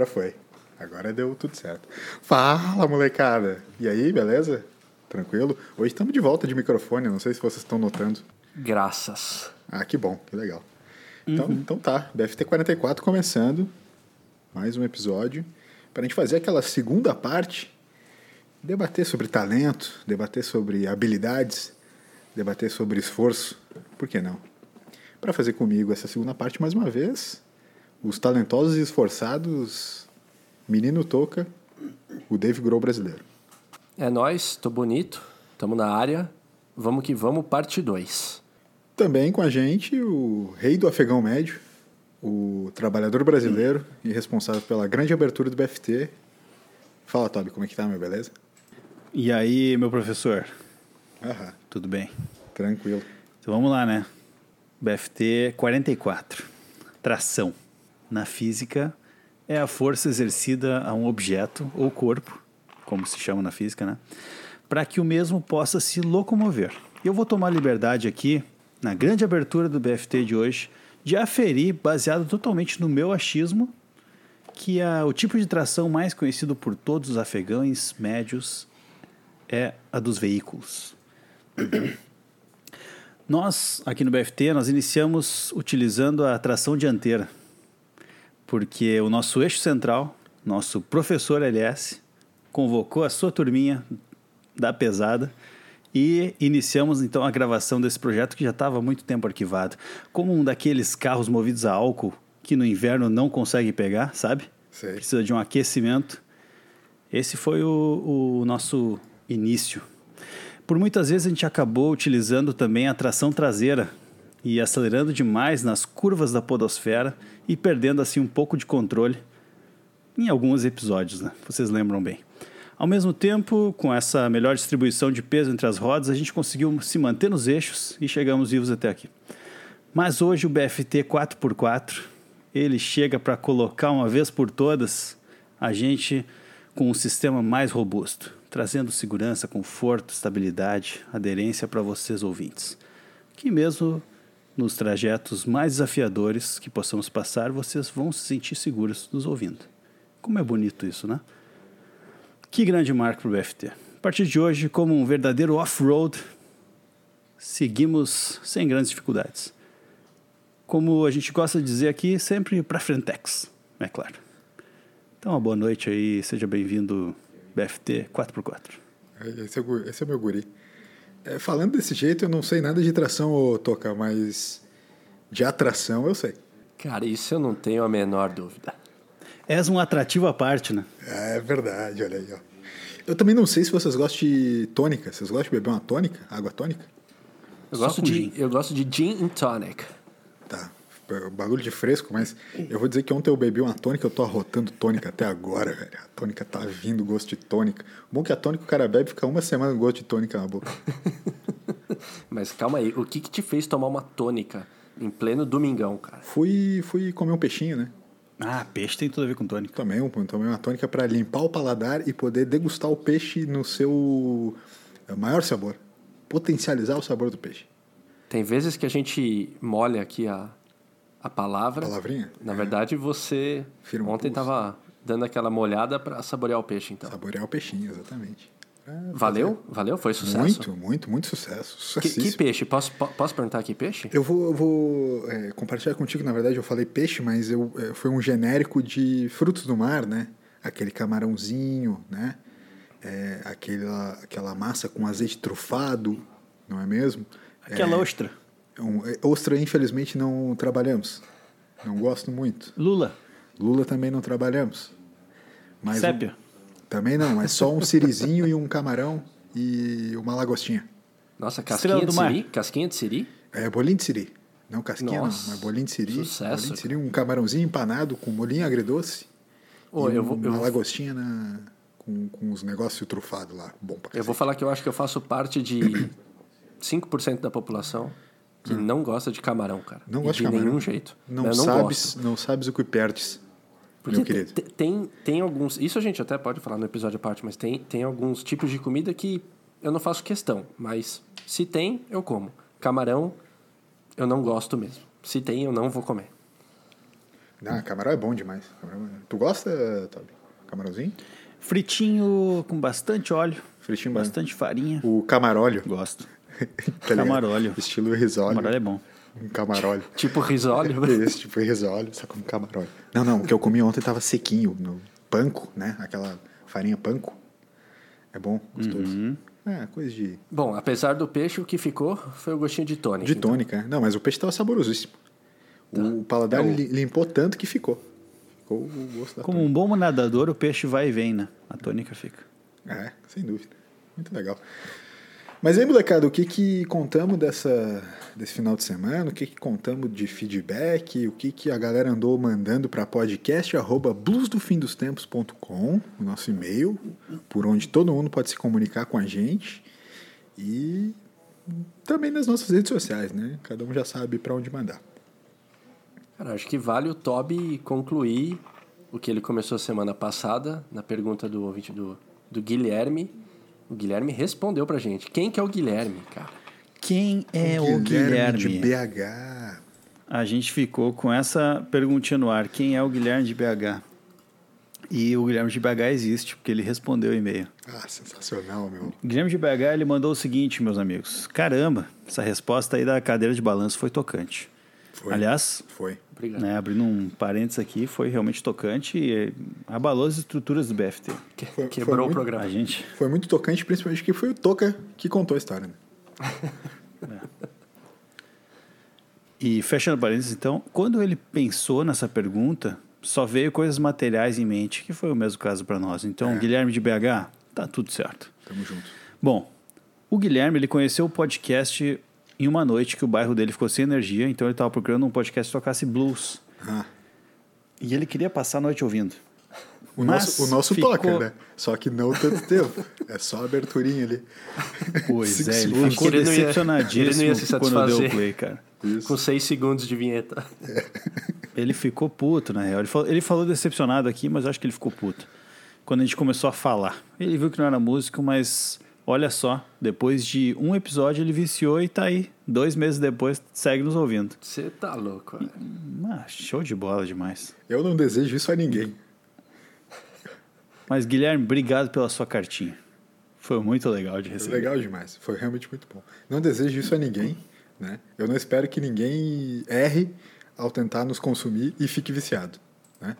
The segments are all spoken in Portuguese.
Agora foi. Agora deu tudo certo. Fala, molecada! E aí, beleza? Tranquilo? Hoje estamos de volta de microfone, não sei se vocês estão notando. Graças. Ah, que bom, que legal. Então, uhum. então tá, BFT 44 começando. Mais um episódio. Para a gente fazer aquela segunda parte, debater sobre talento, debater sobre habilidades, debater sobre esforço. Por que não? Para fazer comigo essa segunda parte mais uma vez, os talentosos e esforçados Menino Toca, o Dave Grohl brasileiro. É nós, tô bonito, tamo na área. Vamos que vamos, parte 2. Também com a gente o rei do afegão médio, o trabalhador brasileiro e responsável pela grande abertura do BFT. Fala, Toby, como é que tá, meu beleza? E aí, meu professor? Aham. Tudo bem? Tranquilo. Então vamos lá, né? BFT 44. Tração. Na física, é a força exercida a um objeto ou corpo, como se chama na física, né? Para que o mesmo possa se locomover. Eu vou tomar liberdade aqui, na grande abertura do BFT de hoje, de aferir, baseado totalmente no meu achismo, que a, o tipo de tração mais conhecido por todos os afegães médios é a dos veículos. nós, aqui no BFT, nós iniciamos utilizando a tração dianteira porque o nosso eixo central, nosso professor LS, convocou a sua turminha da pesada e iniciamos então a gravação desse projeto que já estava há muito tempo arquivado. Como um daqueles carros movidos a álcool que no inverno não consegue pegar, sabe? Sei. Precisa de um aquecimento. Esse foi o, o nosso início. Por muitas vezes a gente acabou utilizando também a tração traseira e acelerando demais nas curvas da podosfera e perdendo assim um pouco de controle em alguns episódios, né? Vocês lembram bem. Ao mesmo tempo, com essa melhor distribuição de peso entre as rodas, a gente conseguiu se manter nos eixos e chegamos vivos até aqui. Mas hoje o BFT 4x4, ele chega para colocar uma vez por todas a gente com um sistema mais robusto, trazendo segurança, conforto, estabilidade, aderência para vocês ouvintes. Que mesmo nos trajetos mais desafiadores que possamos passar, vocês vão se sentir seguros nos ouvindo. Como é bonito isso, né? Que grande marco para o BFT. A partir de hoje, como um verdadeiro off-road, seguimos sem grandes dificuldades. Como a gente gosta de dizer aqui, sempre para frentex, é claro. Então, uma boa noite aí, seja bem-vindo BFT 4x4. Esse é, esse é meu guri. É, falando desse jeito, eu não sei nada de tração ou toca, mas de atração eu sei. Cara, isso eu não tenho a menor dúvida. És um atrativo à parte, né? É verdade, olha aí, ó. Eu também não sei se vocês gostam de tônica. Vocês gostam de beber uma tônica? Água tônica? Eu gosto, de, eu gosto de gin and tonic. Tá bagulho de fresco, mas eu vou dizer que ontem eu bebi uma tônica, eu tô arrotando tônica até agora, velho. A tônica tá vindo gosto de tônica. Bom que a tônica o cara bebe fica uma semana com gosto de tônica na boca. mas calma aí, o que que te fez tomar uma tônica em pleno domingão, cara? Fui, fui comer um peixinho, né? Ah, peixe tem tudo a ver com tônica. Tomei, um, tomei uma tônica para limpar o paladar e poder degustar o peixe no seu maior sabor. Potencializar o sabor do peixe. Tem vezes que a gente molha aqui a, a palavra. Palavrinha? Na verdade, você Firma ontem estava dando aquela molhada para saborear o peixe, então. Saborear o peixinho, exatamente. É, valeu? Valeu? Foi sucesso? Muito, muito, muito sucesso. Que, que, peixe? Posso, posso perguntar que peixe? Eu vou, eu vou é, compartilhar contigo, na verdade eu falei peixe, mas eu, é, foi um genérico de frutos do mar, né? Aquele camarãozinho, né? É, aquela, aquela massa com azeite trufado, não é mesmo? Aquela é, ostra. Um, é, ostra, infelizmente, não trabalhamos. Não gosto muito. Lula. Lula também não trabalhamos. Mas Sépia. Um, também não, é só um sirizinho e um camarão e uma lagostinha. Nossa, casquinha de siri? Casquinha de siri? É, bolinho de siri. Não casquinha Nossa, não, mas bolinho de siri. Sucesso. Bolinho de siri, um camarãozinho empanado com molinho agridoce. Oh, e eu vou, uma eu lagostinha na, com, com os negócios trufados lá. Bom pra Eu vou falar que eu acho que eu faço parte de 5% da população que hum. não gosta de camarão, cara. Não gosta de, de camarão. nenhum jeito. Não, não sabes, não sabes o que perdes. Porque meu querido. Tem, tem alguns. Isso a gente até pode falar no episódio à parte, mas tem, tem alguns tipos de comida que eu não faço questão. Mas se tem, eu como. Camarão, eu não gosto mesmo. Se tem, eu não vou comer. Não, camarão é bom demais. É- Tu gosta, Toby? Camarãozinho? Fritinho com bastante óleo, Fritinho bastante farinha. O camaróleo. Gosto. tá? Camaróleo. Estilo risóleo. Camarão é bom. Um camaróleo. Tipo risóleo. Esse tipo risóleo, só como camaróleo. Não, não, o que eu comi ontem tava sequinho, no panko, né? Aquela farinha panko. É bom, gostoso. Uhum. É, coisa de, Bom, apesar do peixe, o que ficou foi o gostinho de tônica. de tônica. né? Não, mas o peixe tava saborosíssimo. O paladar É limpou tanto que ficou. Ficou o gosto da Como um bom nadador, o peixe vai e vem, né? A tônica fica. É, sem dúvida. Muito legal. Mas aí, molecada, o que que contamos dessa, desse final de semana? O que que contamos de feedback? O que que a galera andou mandando para podcast arroba bluesdofindostempos.com, o nosso e-mail, por onde todo mundo pode se comunicar com a gente. E também nas nossas redes sociais, né? Cada um já sabe para onde mandar. Cara, acho que vale o Toby concluir o que ele começou semana passada, na pergunta do ouvinte do, do Guilherme. O Guilherme respondeu pra gente. Quem que é o Guilherme, cara? Quem é o Guilherme? de BH. A gente ficou com essa perguntinha no ar. Quem é o Guilherme de BH? E o Guilherme de BH existe, porque ele respondeu o e-mail. Ah, sensacional, meu. O Guilherme de BH ele mandou o seguinte, meus amigos. Caramba, essa resposta aí da cadeira de balanço foi tocante. Foi. Aliás, Foi. Obrigado. né, abrindo um parênteses aqui, foi realmente tocante e eh, abalou as estruturas do BFT. Que- Foi- Quebrou foi o muito- programa. A gente Foi muito tocante, principalmente que foi o Toca que contou a história. Né? E fechando parênteses, então, quando ele pensou nessa pergunta, só veio coisas materiais em mente, que foi o mesmo caso para nós. Então, Guilherme de BH, tá tudo certo. Tamo junto. Bom, o Guilherme, ele conheceu o podcast em uma noite que o bairro dele ficou sem energia, então ele estava procurando um podcast que tocasse blues. Ah, E ele queria passar a noite ouvindo. o Mas nosso, o nosso ficou- toca, né? Só que não tanto tempo. É só a aberturinha ali. Pois é, ele ficou Ele decepcionadíssimo ele não ia se quando deu o play, cara. Com seis segundos de vinheta. Ele ficou puto, na real. Ele falou, ele falou decepcionado aqui, mas eu acho que ele ficou puto. Quando a gente começou a falar. Ele viu que não era músico, mas olha só, depois de um episódio ele viciou e tá aí. Dois meses depois, segue nos ouvindo. Você tá louco, velho. Ah, show de bola demais. Eu não desejo isso a ninguém. Mas, Guilherme, obrigado pela sua cartinha. Foi muito legal de Foi receber. legal demais. Foi realmente muito bom. Não desejo isso a ninguém. Né? Eu não espero que ninguém erre ao tentar nos consumir e fique viciado. Né?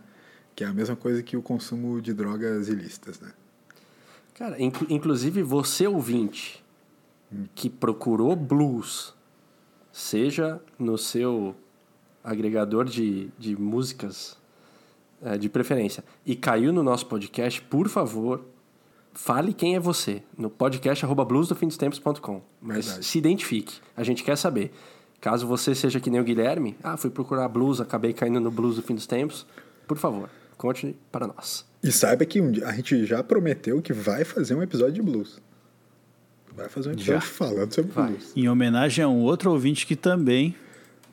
Que é a mesma coisa que o consumo de drogas ilícitas. Né? Cara, inclu- inclusive você ouvinte que procurou blues, seja no seu agregador de, de músicas eh, de preferência, e caiu no nosso podcast, por favor, fale quem é você no podcast arroba bluesdofindostempos.com. Mas Verdade. se identifique, a gente quer saber. Caso você seja que nem o Guilherme, ah, fui procurar blues, acabei caindo no blues do fim dos tempos, por favor, conte para nós. E saiba que um dia- a gente já prometeu que vai fazer um episódio de blues. Vai fazer um episódio Já. falando sobre Vai. blues. Em homenagem a um outro ouvinte que também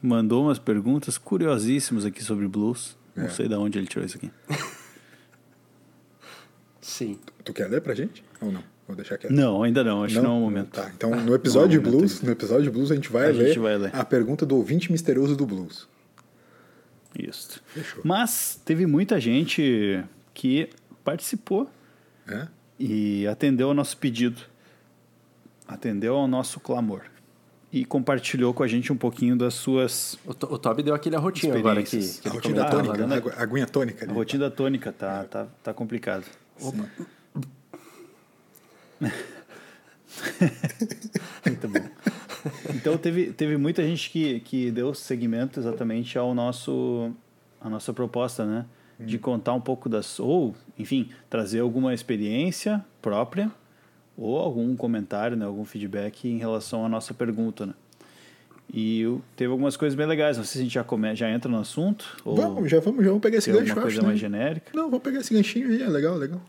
mandou umas perguntas curiosíssimas aqui sobre blues. Não É. sei de onde ele tirou isso aqui. Sim. Tu quer ler pra gente? Ou não? Vou deixar quieto. Não, ainda não. Acho que não é o momento. Tá, então no episódio Não é de momento blues, no episódio de blues a gente vai, A ler, gente vai ler. a pergunta do ouvinte misterioso do blues. Isso. Fechou. Mas teve muita gente que participou É? e atendeu ao nosso pedido, atendeu ao nosso clamor e compartilhou com a gente um pouquinho das suas. O, To- o Toby deu aquele arrotinho agora que, Experiências. que A rotina comentava, tônica, né? a agu- a aguinha tônica A ali. rotina tônica tá, tá, tá complicado. Muito bom. Então teve, teve muita gente que, que deu seguimento exatamente ao nosso a nossa proposta, né? De contar um pouco das ou, enfim, trazer alguma experiência própria ou algum comentário, né, algum feedback em relação à nossa pergunta, né? E teve algumas coisas bem legais. Não sei se a gente já come, já entra no assunto ou Vamos, já vamos, já vamos pegar esse gancho, alguma eu coisa acho, mais né? genérica. Não, vamos pegar esse ganchinho aí, é legal, legal.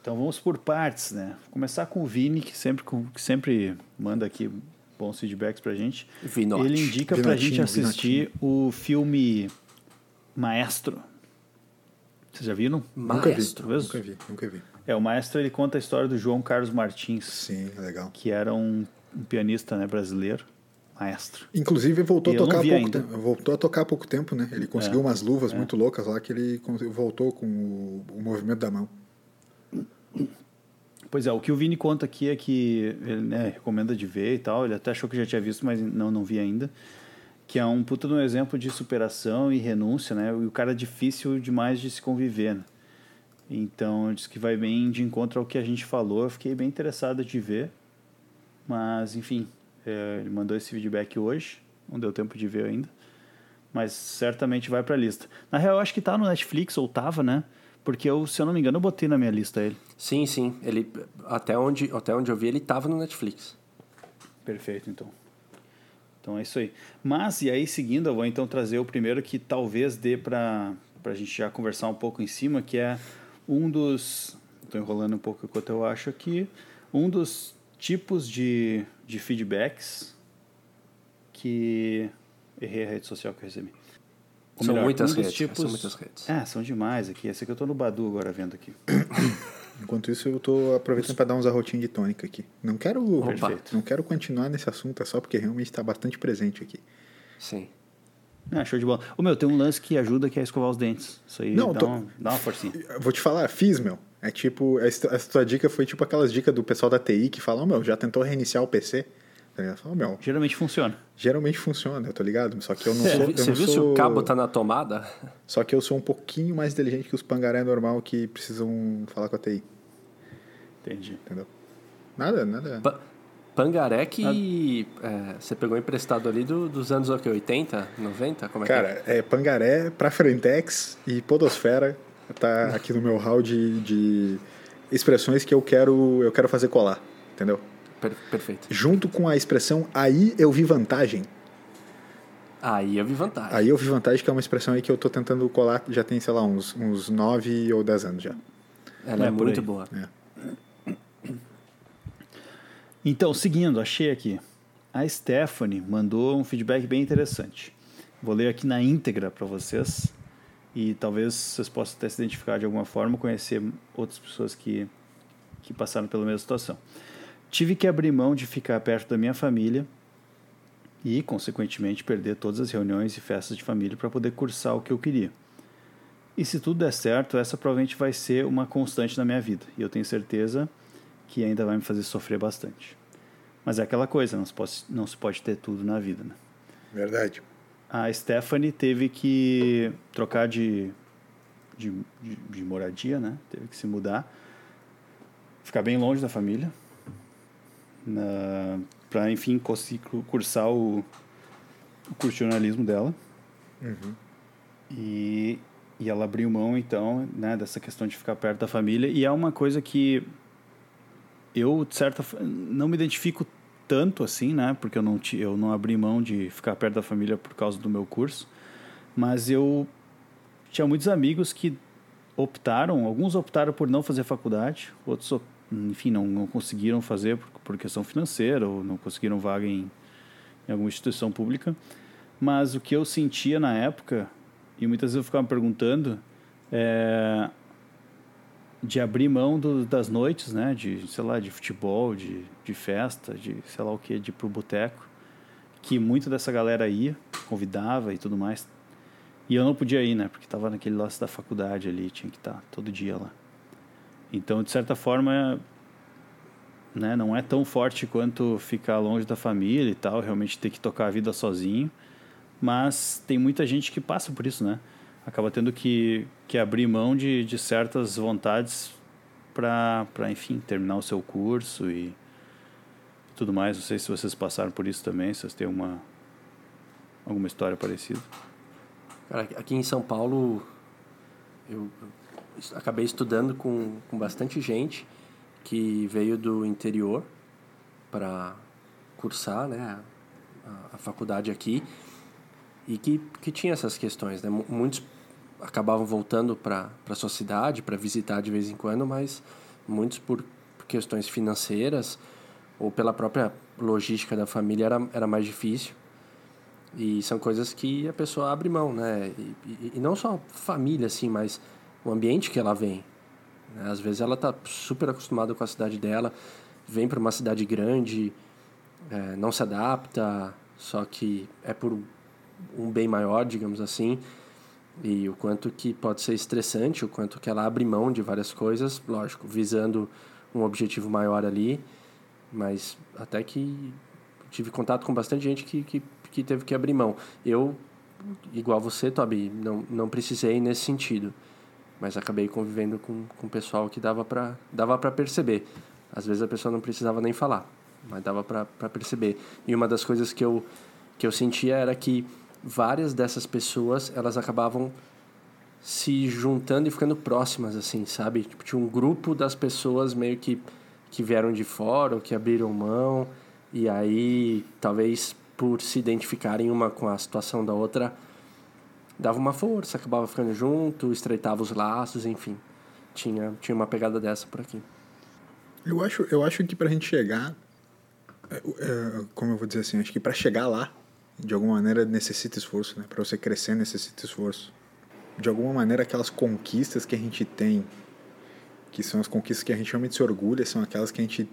Então vamos por partes, né? Vou começar com o Vini, que sempre, que sempre manda aqui bons feedbacks pra gente. Vinote. Ele indica pra Vinotinho, gente assistir o filme Maestro. Vocês já viram? Maestro. Nunca vi, nunca vi, nunca vi. É, o Maestro ele conta a história do João Carlos Martins, Sim, é legal. que era um, um pianista né, brasileiro. maestro. Inclusive voltou a tocar pouco ainda. tempo. Voltou a tocar há pouco tempo, né? Ele conseguiu É, umas luvas muito loucas lá que ele voltou com o, o movimento da mão. Pois é, o que o Vini conta aqui é que ele né, recomenda de ver e tal. Ele até achou que já tinha visto, mas não, não vi ainda. Que é um puta de um exemplo de superação e renúncia, né? E o cara é difícil demais de se conviver, né? Então, diz que vai bem de encontro ao que a gente falou. Eu fiquei bem interessado de ver. Mas, enfim, é, ele mandou esse feedback hoje. Não deu tempo de ver ainda. Mas certamente vai pra lista. Na real, acho que tá no Netflix, ou tava, né? Porque eu, se eu não me engano, eu botei na minha lista ele. Sim, sim. Ele, até, onde, até onde eu vi, ele tava no Netflix. Perfeito, então. Então é isso aí. Mas, e aí, seguindo, eu vou então trazer o primeiro que talvez dê para a gente já conversar um pouco em cima, que é um dos. Estou enrolando um pouco enquanto eu acho aqui. Um dos tipos de, de feedbacks que. Errei a rede social que eu recebi. Ou São melhor, muitas um redes, tipos- são muitas redes. É, são demais aqui. Esse aqui eu tô no Badu agora vendo aqui. Enquanto isso, eu tô aproveitando para dar uns arrotinhos de tônica aqui. Não quero, Perfeito. não quero continuar nesse assunto, é só porque realmente está bastante presente aqui. Sim. Ah, show de bola. Ô meu, tem um lance que ajuda que é escovar os dentes. Isso aí Não, dá, tô- uma, dá uma forcinha. Vou te falar, fiz, meu. É tipo, essa essa tua dica foi tipo aquelas dicas do pessoal da TI que falam, "Ô, meu, já tentou reiniciar o PC? Tá ligado? Fala, "Ô, meu, Geralmente funciona. geralmente funciona, eu tô ligado? Só que eu não Você sou. eu Você não viu se sou- o cabo tá na tomada? Só que eu sou um pouquinho mais inteligente que os pangaré normal que precisam falar com a TI, Entendi. entendeu? Nada, nada. Pa- Pangaré que é, você pegou emprestado ali do- dos anos o quê? 80, 90? Como é que é? Cara, é pangaré pra Frentex e Podosfera tá aqui no meu hall de, de expressões que eu quero, eu quero fazer colar, entendeu? Per- perfeito. Junto com a expressão aí eu vi vantagem. Aí eu vi vantagem. Aí eu vi vantagem, que é uma expressão aí que eu tô tentando colar já tem, sei lá, uns, uns 9 ou 10 anos já. Ela é, É muito aí. boa. Então, seguindo, achei aqui. A Stephanie mandou um feedback bem interessante. Vou ler aqui na íntegra para vocês e talvez vocês possam até se identificar de alguma forma, conhecer outras pessoas que, que passaram pela mesma situação. Tive que abrir mão de ficar perto da minha família e, consequentemente, perder todas as reuniões e festas de família para poder cursar o que eu queria. E se tudo der certo, essa provavelmente vai ser uma constante na minha vida. E eu tenho certeza que ainda vai me fazer sofrer bastante. Mas é aquela coisa, não se pode, não se pode ter tudo na vida, né? Verdade. A Stephanie teve que trocar de, de, de, de moradia, né? Teve que se mudar, ficar bem longe da família, para, enfim, conseguir cu- cursar o, o curso de jornalismo dela. E, e ela abriu mão, então, né, dessa questão de ficar perto da família. E é uma coisa que eu, de certa não me identifico tanto assim, né? Porque eu não, eu não abri mão de ficar perto da família por causa do meu curso. Mas eu tinha muitos amigos que optaram, alguns optaram por não fazer faculdade, outros, op- enfim, não, não conseguiram fazer por, por questão financeira ou não conseguiram vaga em, em alguma instituição pública. Mas o que eu sentia na época, e muitas vezes eu ficava me perguntando, é de abrir mão do, das noites, né? De, sei lá, de futebol, de, de festa, de sei lá o que, de ir pro boteco. Que muita dessa galera ia, convidava e tudo mais. E eu não podia ir, né? Porque tava naquele lance da faculdade ali, tinha que estar todo dia lá. Então, de certa forma, né? Não é tão forte quanto ficar longe da família e tal, realmente ter que tocar a vida sozinho. Mas tem muita gente que passa por isso, né? Acaba tendo que, que abrir mão de, de certas vontades para, enfim, terminar o seu curso e tudo mais. Não sei se vocês passaram por isso também, se vocês têm uma, alguma história parecida. Cara, aqui em São Paulo, eu acabei estudando com, com bastante gente que veio do interior para cursar né, a, a faculdade aqui e que, que tinha essas questões. Né? Mu- Muitos acabavam voltando para a sua cidade para visitar de vez em quando, mas muitos por por questões financeiras ou pela própria logística da família era, era mais difícil. E são coisas que a pessoa abre mão, né? E, e, e não só família, assim, mas o ambiente que ela vem. né? Às vezes ela tá super acostumada com a cidade dela, vem para uma cidade grande, é, não se adapta, só que é por um bem maior, digamos assim, e o quanto que pode ser estressante, o quanto que ela abre mão de várias coisas, lógico, visando um objetivo maior ali, mas até que tive contato com bastante gente que, que, que teve que abrir mão. Eu, igual você, Toby, não, não precisei nesse sentido, mas acabei convivendo com, com pessoal que dava para dava perceber. Às vezes a pessoa não precisava nem falar, mas dava para perceber. E uma das coisas que eu, que eu sentia era que várias dessas pessoas, elas acabavam se juntando e ficando próximas, assim, sabe? Tipo, tinha um grupo das pessoas meio que, que vieram de fora ou que abriram mão, e aí, talvez por se identificarem uma com a situação da outra, dava uma força, acabava ficando junto, estreitava os laços, enfim. Tinha, tinha uma pegada dessa por aqui. Eu acho, eu acho que pra gente chegar, é, é, como eu vou dizer assim, acho que para chegar lá, de alguma maneira necessita esforço, né? Para você crescer necessita esforço. De alguma maneira aquelas conquistas que a gente tem, que são as conquistas que a gente realmente se orgulha, são aquelas que a gente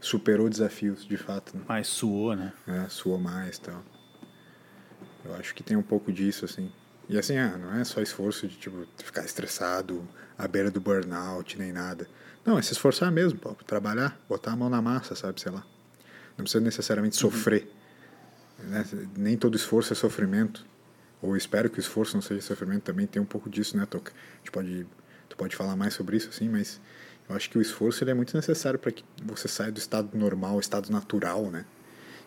superou desafios, de fato. Né? Mais suou, né? É, suou mais, tal. Eu acho que tem um pouco disso assim. E assim, ah, não é só esforço de tipo ficar estressado, à beira do burnout, nem nada. Não, é se esforçar mesmo, pô, trabalhar, botar a mão na massa, sabe, sei lá. Não precisa necessariamente uhum. sofrer né? Nem todo esforço é sofrimento. Ou espero que o esforço não seja sofrimento também tem um pouco disso, né, Toca? A gente pode, tu pode falar mais sobre isso, assim, mas eu acho que o esforço ele é muito necessário para que você saia do estado normal, estado natural, né?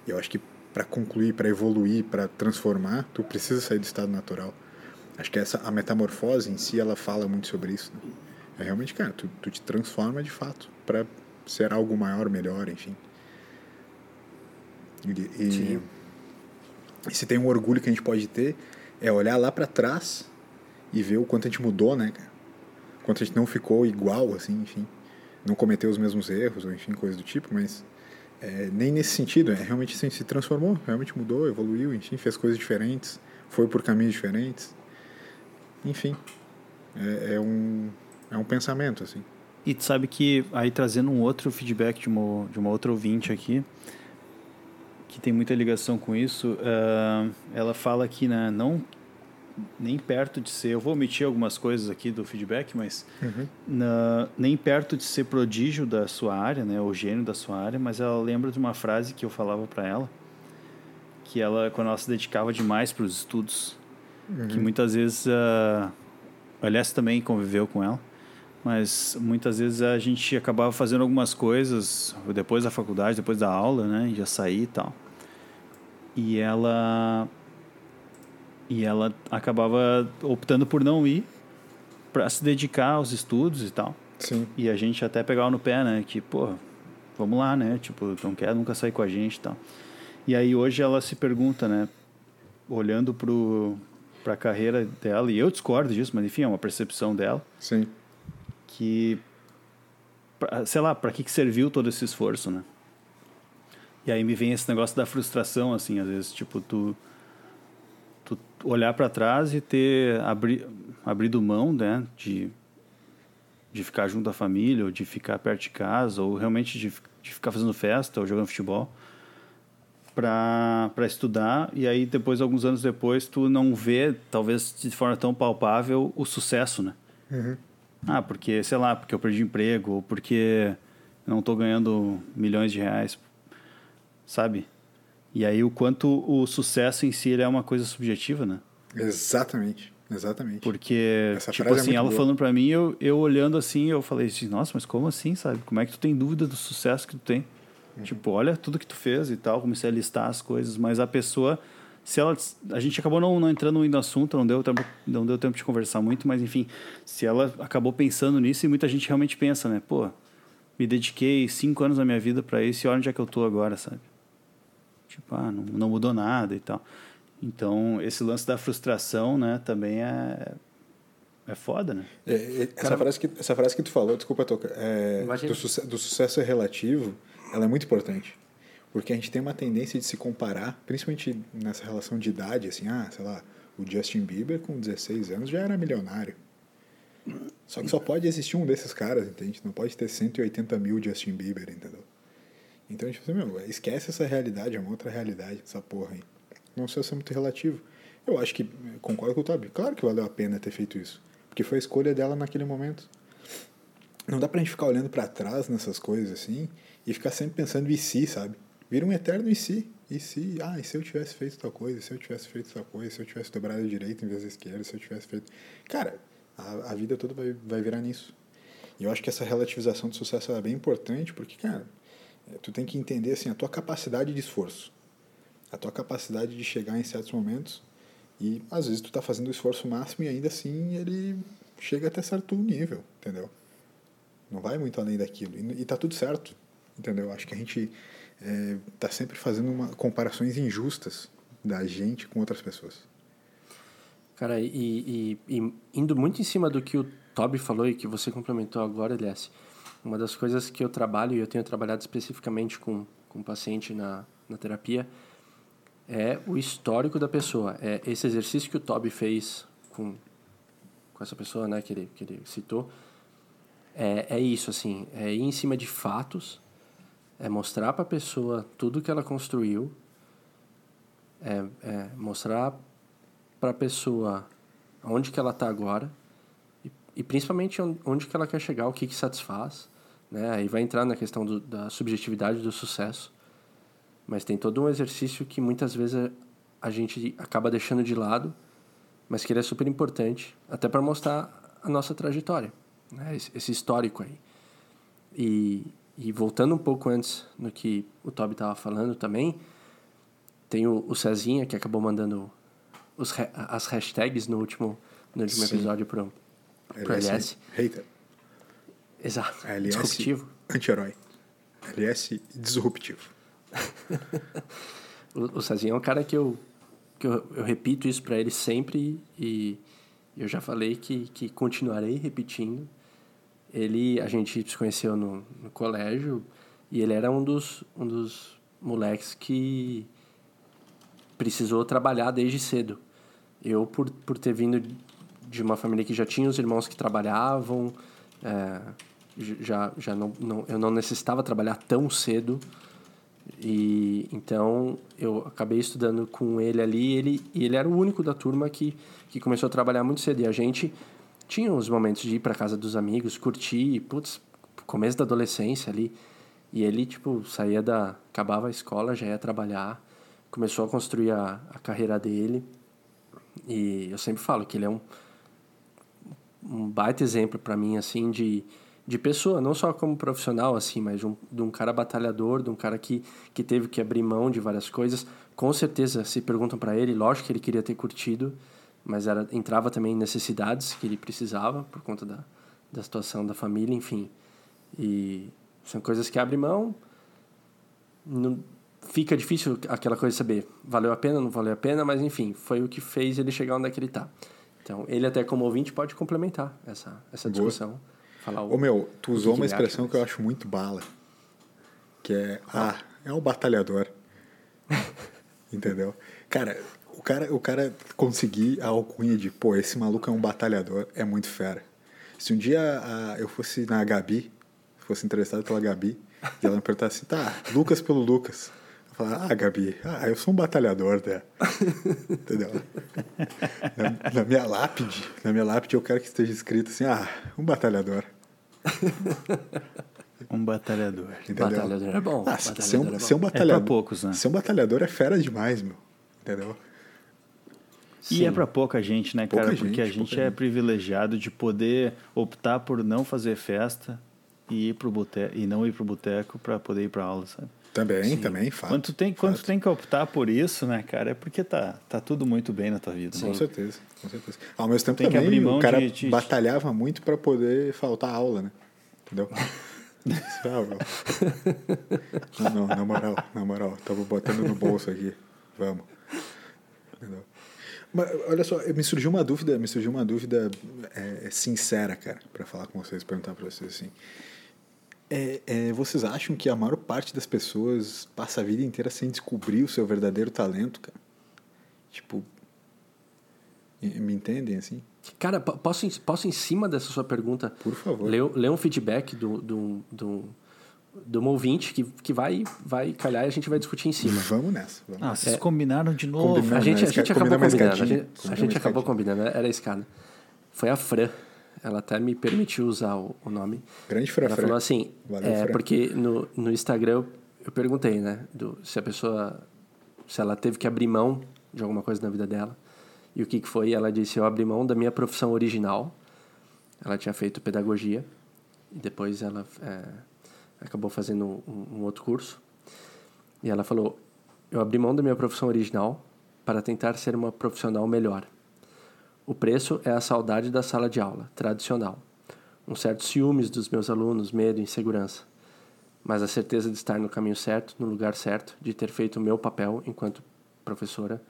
E eu acho que para concluir, para evoluir, para transformar, tu precisa sair do estado natural. Acho que essa a metamorfose em si ela fala muito sobre isso. Né? É realmente, cara, tu, tu te transforma de fato para ser algo maior, melhor, enfim. E, e e se tem um orgulho que a gente pode ter, é olhar lá para trás e ver o quanto a gente mudou, né, cara? Quanto a gente não ficou igual, assim, enfim. Não cometeu os mesmos erros, ou enfim, coisa do tipo, mas é, nem nesse sentido, é realmente assim, se transformou, realmente mudou, evoluiu, enfim, fez coisas diferentes, foi por caminhos diferentes. Enfim, é, é um, é um pensamento, assim. E tu sabe que, aí trazendo um outro feedback de uma, de uma outra ouvinte aqui, que tem muita ligação com isso, uh, ela fala que né, não nem perto de ser, eu vou omitir algumas coisas aqui do feedback, mas uhum. na, nem perto de ser prodígio da sua área, né, ou gênio da sua área, mas ela lembra de uma frase que eu falava para ela, que ela quando ela se dedicava demais para os estudos, uhum. que muitas vezes, uh, aliás também conviveu com ela, mas muitas vezes a gente acabava fazendo algumas coisas depois da faculdade, depois da aula, né, já sair e tal. E ela e ela acabava optando por não ir para se dedicar aos estudos e tal. Sim. E a gente até pegava no pé, né, que, pô, vamos lá, né? Tipo, não quer nunca sair com a gente e tal. E aí hoje ela se pergunta, né, olhando pro para a carreira dela, e eu discordo disso, mas enfim, é uma percepção dela. Sim que sei lá, para que, que serviu todo esse esforço, né? E aí me vem esse negócio da frustração, assim, às vezes, tipo, tu, tu olhar para trás e ter abri, abrido mão, né, de, de ficar junto à família, ou de ficar perto de casa, ou realmente de, de ficar fazendo festa ou jogando futebol para estudar, e aí depois, alguns anos depois, tu não vê, talvez de forma tão palpável, o sucesso, né? Uhum. Ah, porque, sei lá, porque eu perdi emprego, ou porque não estou ganhando milhões de reais, sabe? E aí o quanto o sucesso em si ele é uma coisa subjetiva, né? Exatamente, exatamente. Porque, Essa tipo é assim, é ela boa. falando para mim, eu, eu olhando assim, eu falei assim, nossa, mas como assim, sabe? Como é que tu tem dúvida do sucesso que tu tem? Uhum. Tipo, olha tudo que tu fez e tal, comecei a listar as coisas, mas a pessoa se ela a gente acabou não, não entrando muito no assunto não deu tempo não deu tempo de conversar muito mas enfim se ela acabou pensando nisso e muita gente realmente pensa né pô me dediquei cinco anos da minha vida para isso e olha onde é que eu tô agora sabe tipo ah não, não mudou nada e tal então esse lance da frustração né também é é foda, né? É, é, essa, Cara, frase que, essa frase que tu falou, desculpa, Toca, é, do, su do sucesso relativo, ela é muito importante. Porque a gente tem uma tendência de se comparar, principalmente nessa relação de idade, assim, ah, sei lá, o Justin Bieber com 16 anos já era milionário. Só que só pode existir um desses caras, entende? Não pode ter 180 mil Justin Bieber, entendeu? Então, tipo assim, meu, esquece essa realidade, é uma outra realidade, essa porra aí. Não precisa ser muito relativo. Eu acho que, concordo com o Toby, claro que valeu a pena ter feito isso. Porque foi a escolha dela naquele momento. Não dá pra gente ficar olhando para trás nessas coisas assim e ficar sempre pensando em si, sabe? Vira um eterno e se. E se, ah, e se eu tivesse feito tal coisa, se eu tivesse feito tal coisa, se eu tivesse dobrado a direita em vez da esquerda, se eu tivesse feito. Cara, a, a vida toda vai, vai virar nisso. E eu acho que essa relativização do sucesso é bem importante, porque, cara, é, tu tem que entender assim, a tua capacidade de esforço, a tua capacidade de chegar em certos momentos e às vezes tu tá fazendo o esforço máximo e ainda assim ele chega até certo nível, entendeu? Não vai muito além daquilo. E, e tá tudo certo, entendeu? Acho que a gente é, tá sempre fazendo uma, comparações injustas da gente com outras pessoas. Cara, e, e, e, indo muito em cima do que o Toby falou e que você complementou agora, Elias, uma das coisas que eu trabalho, e eu tenho trabalhado especificamente com, com paciente na, na terapia, é o histórico da pessoa. É esse exercício que o Toby fez com, com essa pessoa, né, que ele, que ele citou, é, é isso, assim, é ir em cima de fatos, é mostrar para a pessoa tudo que ela construiu, é, é mostrar para a pessoa onde que ela está agora e, e, principalmente onde que ela quer chegar, o que que satisfaz, né? Aí vai entrar na questão do, da subjetividade do sucesso, mas tem todo um exercício que muitas vezes a, gente acaba deixando de lado, mas que ele é super importante, até para mostrar a nossa trajetória né? esse, esse histórico aí. E, e voltando um pouco antes no que o Toby estava falando também, tem o, o Cezinha que acabou mandando os, as hashtags no último, no último episódio pro, pro LS. LS. Hater. Exato. LS disruptivo. Anti-herói. LS disruptivo. o, o Cezinha é um cara que eu, que eu, eu repito isso para ele sempre e eu já falei que, que continuarei repetindo ele a gente se conheceu no, no colégio e ele era um dos um dos moleques que precisou trabalhar desde cedo. Eu por por ter vindo de uma família que já tinha os irmãos que trabalhavam é, já já não, não eu não necessitava trabalhar tão cedo. E então eu acabei estudando com ele ali ele e ele era o único da turma que que começou a trabalhar muito cedo. E a gente tinha uns momentos de ir para casa dos amigos, curtir, putz, começo da adolescência ali. E ele, tipo, saía da. acabava a escola, já ia trabalhar, começou a construir a, a carreira dele. E eu sempre falo que ele é um, um baita exemplo para mim, assim, de, de pessoa, não só como profissional, assim, mas de um, de um cara batalhador, de um cara que, que teve que abrir mão de várias coisas. Com certeza, se perguntam para ele, lógico que ele queria ter curtido, mas era entrava também em necessidades que ele precisava por conta da, da situação da família, enfim. E são coisas que abrem mão. Não, fica difícil aquela coisa de saber valeu a pena, não valeu a pena, mas enfim, foi o que fez ele chegar onde é que ele está. Então, ele até como ouvinte pode complementar essa, essa discussão. Falar o, Ô meu, tu usou uma expressão que eu acho muito bala, que é, ah, é um batalhador. Entendeu? Cara, o cara, o cara conseguir a alcunha de, pô, esse maluco é um batalhador, é muito fera. Se um dia a, eu fosse na Gabi, fosse interessado pela Gabi, e ela me perguntasse, tá, Lucas pelo Lucas. Eu falar, ah, Gabi, ah, eu sou um batalhador, né? Entendeu? Na, na, minha lápide, na minha lápide eu quero que esteja escrito assim, ah, um batalhador. Um batalhador. Entendeu? Batalhador é bom. Ah, batalhador ser, um, é bom. ser um batalhador. É poucos, né? Ser um batalhador é fera demais, meu. Entendeu? Sim. E é para pouca gente, né, cara? Pouca Porque gente, a gente é gente. privilegiado de poder optar por não fazer festa e ir pro boteco, e não ir pro boteco para poder ir para aula, sabe? Também, Sim. também, fato. Quando tu, tem, quando tu tem que optar por isso, né, cara, é porque tá, tá tudo muito bem na tua vida. Né? Com certeza, com certeza. Ao mesmo tempo tem também, que abrir mão o cara de, de... batalhava muito para poder faltar aula, né? Entendeu? não, não, na moral, na moral, tava botando no bolso aqui. Vamos. Entendeu? Mas, olha só, me surgiu uma dúvida, me surgiu uma dúvida é, sincera, cara, para falar com vocês, perguntar para vocês assim. É, é, vocês acham que a maior parte das pessoas passa a vida inteira sem descobrir o seu verdadeiro talento, cara? Tipo, me entendem assim? Cara, posso, posso em cima dessa sua pergunta? Por favor. Ler, ler um feedback do, do, do de uma ouvinte que, que vai, vai calhar e a gente vai discutir em cima. Vamos nessa. Vamos. Ah, vocês combinaram de novo. Combinamos. A Não, gente, a gente combina acabou combinando. A gente, a gente acabou combinando. Era a escada. Foi a Fran. Ela até me permitiu usar o, o nome. Grande Fran Ela Fran. falou assim, Valeu, é, Fran. porque no, no Instagram eu, eu perguntei, né, do, se a pessoa, se ela teve que abrir mão de alguma coisa na vida dela. E o que, que foi? Ela disse, eu abri mão da minha profissão original. Ela tinha feito pedagogia e depois ela é, acabou fazendo um, um outro curso. E ela falou, eu abri mão da minha profissão original para tentar ser uma profissional melhor. O preço é a saudade da sala de aula, tradicional. Um certo ciúmes dos meus alunos, medo, insegurança. Mas a certeza de estar no caminho certo, no lugar certo, de ter feito o meu papel enquanto professora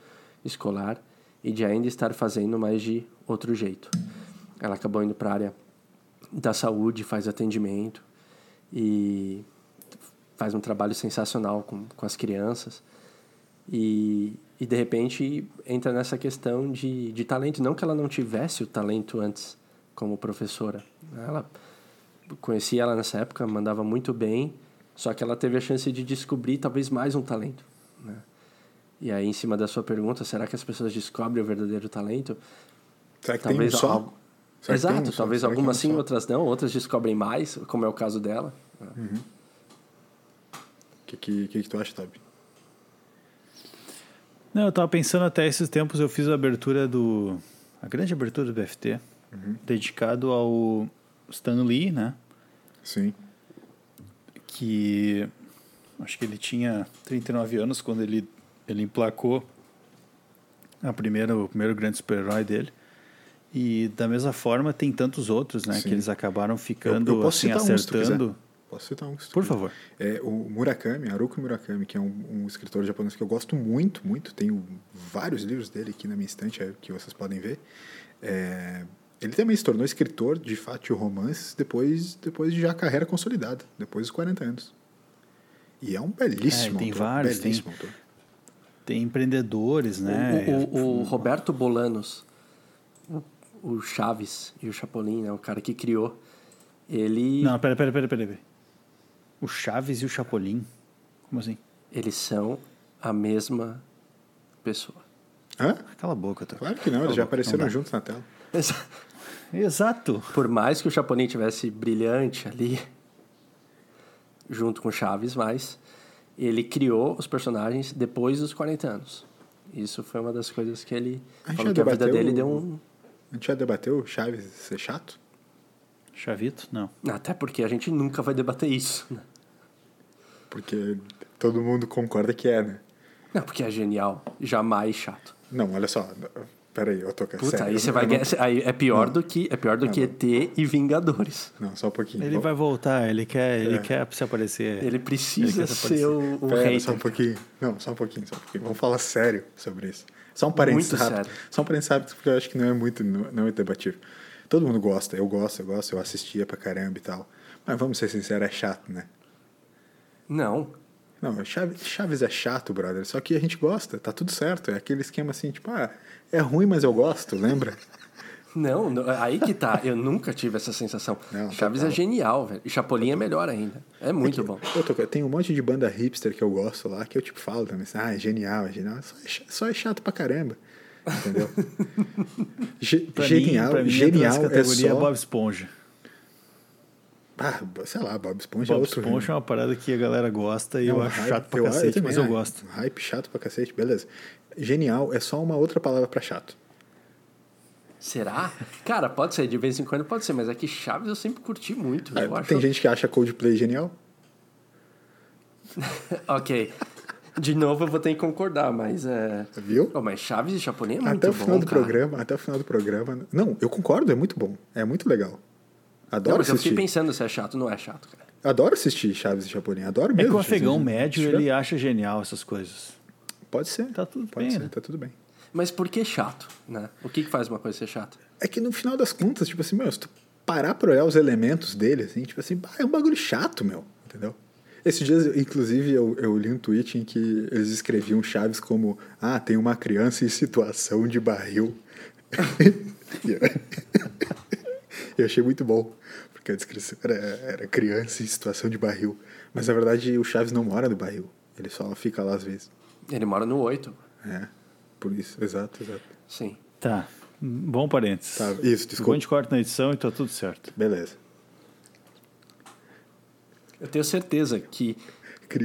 escolar e de ainda estar fazendo, mas de outro jeito. Ela acabou indo para a área da saúde, faz atendimento e faz um trabalho sensacional com, com as crianças. E, e de repente entra nessa questão de, de talento. Não que ela não tivesse o talento antes como professora. Ela conheci ela nessa época, mandava muito bem, só que ela teve a chance de descobrir talvez mais um talento. Né? E aí, em cima da sua pergunta, será que as pessoas descobrem o verdadeiro talento? Será que talvez tem um só? algo- Será tem Exato, um talvez algumas sim, outras não. Outras descobrem mais, como é o caso dela. O que, que, que, que tu acha, Toby? Não, eu tava pensando até esses tempos, eu fiz a abertura do. A grande abertura do BFT, dedicado ao Stan Lee, né? Sim. Que acho que ele tinha 39 anos quando ele, ele emplacou a primeira, o primeiro grande super-herói dele. E da mesma forma tem tantos outros, né? Sim. Que eles acabaram ficando Eu, eu posso assim, citar um, se tu quiser. acertando. Posso citar um, se tu Por favor. É, o Murakami, Haruki Murakami, que é um, um escritor japonês que eu gosto muito, muito. Tenho vários livros dele aqui na minha estante, é, que vocês podem ver. É, ele também se tornou escritor de fato de romances depois, depois de já a carreira consolidada, depois dos 40 anos. E é um belíssimo É, tem autor, vários, tem- belíssimo autor. Tem empreendedores, né? O, o- o Roberto Bolanos, o, Chaves e o Chapolin, né, o cara que criou, ele, Não, pera, pera, pera, pera. pera. O Chaves e o Chapolin? Como assim? eles são a mesma pessoa. Hã? Cala a boca, tá? Claro que não, eles já boca, apareceram juntos na tela. Exato. Por mais que o Chapolin tivesse brilhante ali, junto com o Chaves, mas ele criou os personagens depois dos 40 anos. Isso foi uma das coisas que ele falou que a vida dele o- deu um... A gente já debateu Chaves ser chato? Chavito? Não. Até porque a gente nunca vai debater isso. né? Porque todo mundo concorda que é, né? Não, porque é genial, jamais chato. Não, olha só. Peraí, eu tô Puta, sério, aí você não- vai não-. Aí é pior do que é pior do que ET e Vingadores. Não, só um pouquinho. Ele Vamos- vai voltar, ele quer, ele É. quer se aparecer. Ele precisa Ele ser o, o Pera, hater. só um pouquinho. Não, só um pouquinho, só um pouquinho. Vamos falar sério sobre isso. Só um parênteses Muito rápido. sério. Só um parênteses rápido, porque eu acho que não é muito, não é debatível. Todo mundo gosta, eu gosto, eu gosto, eu assistia pra caramba e tal. Mas vamos ser sinceros, é chato, né? Não. Não, Chaves, Chaves é chato, brother. Só que a gente gosta, tá tudo certo. É aquele esquema assim, tipo, ah, é ruim, mas eu gosto, lembra? Não, não, aí que tá. Eu nunca tive essa sensação. Não, Chaves total. é genial, velho. E Chapolin é melhor ainda. É muito bom. Eu tô- tem um monte de banda hipster que eu gosto lá, que eu tipo falo também, assim, ah, é genial, é genial. Só é, só é chato pra caramba. Entendeu? Ge- Pra genial, mim, pra mim genial nessa é categoria só... Bob Esponja. Ah, sei lá, Bob Esponja é Bob outro. Esponja é uma parada que a galera gosta e É eu acho hype- chato pra eu- cacete, também mas eu gosto. Hype chato pra cacete, beleza. Genial é só uma outra palavra pra chato. Será? Cara, pode ser, de vez em quando pode ser, mas é que Chaves eu sempre curti muito. Eu Ah, acho... Tem gente que acha Coldplay genial. Ok. De novo eu vou ter que concordar, mas é. Viu? Oh, mas Chaves e Chapolin é muito até o bom, final do cara. programa, até o final do programa. Não, eu concordo, é muito bom. É muito legal. Adoro Não, mas eu assistir. fiquei pensando se é chato. Não é chato, cara. Adoro assistir Chaves e Chapolin, adoro É mesmo. que o afegão médio, ele acha genial essas coisas. Pode ser. Tá tudo Pode bem, ser, né? tá tudo bem. Mas por que chato, né? O que, que faz uma coisa ser chata? É que no final das contas, tipo assim, meu, se tu parar pra olhar os elementos dele, assim, tipo assim, é um bagulho chato, meu, entendeu? Esses dias, inclusive, eu, eu li um tweet em que eles escreviam Chaves como Ah, tem uma criança em situação de barril. Eu- eu achei muito bom. Porque a descrição era, era criança em situação de barril. Mas na verdade o Chaves não mora no barril. Ele só fica lá às vezes. Ele mora no 8. É, por isso. Exato, exato. Sim. Tá. Bom parênteses. Tá, isso, Depois a desculpa. gente corta na edição e tá tudo certo. Beleza. Eu tenho certeza que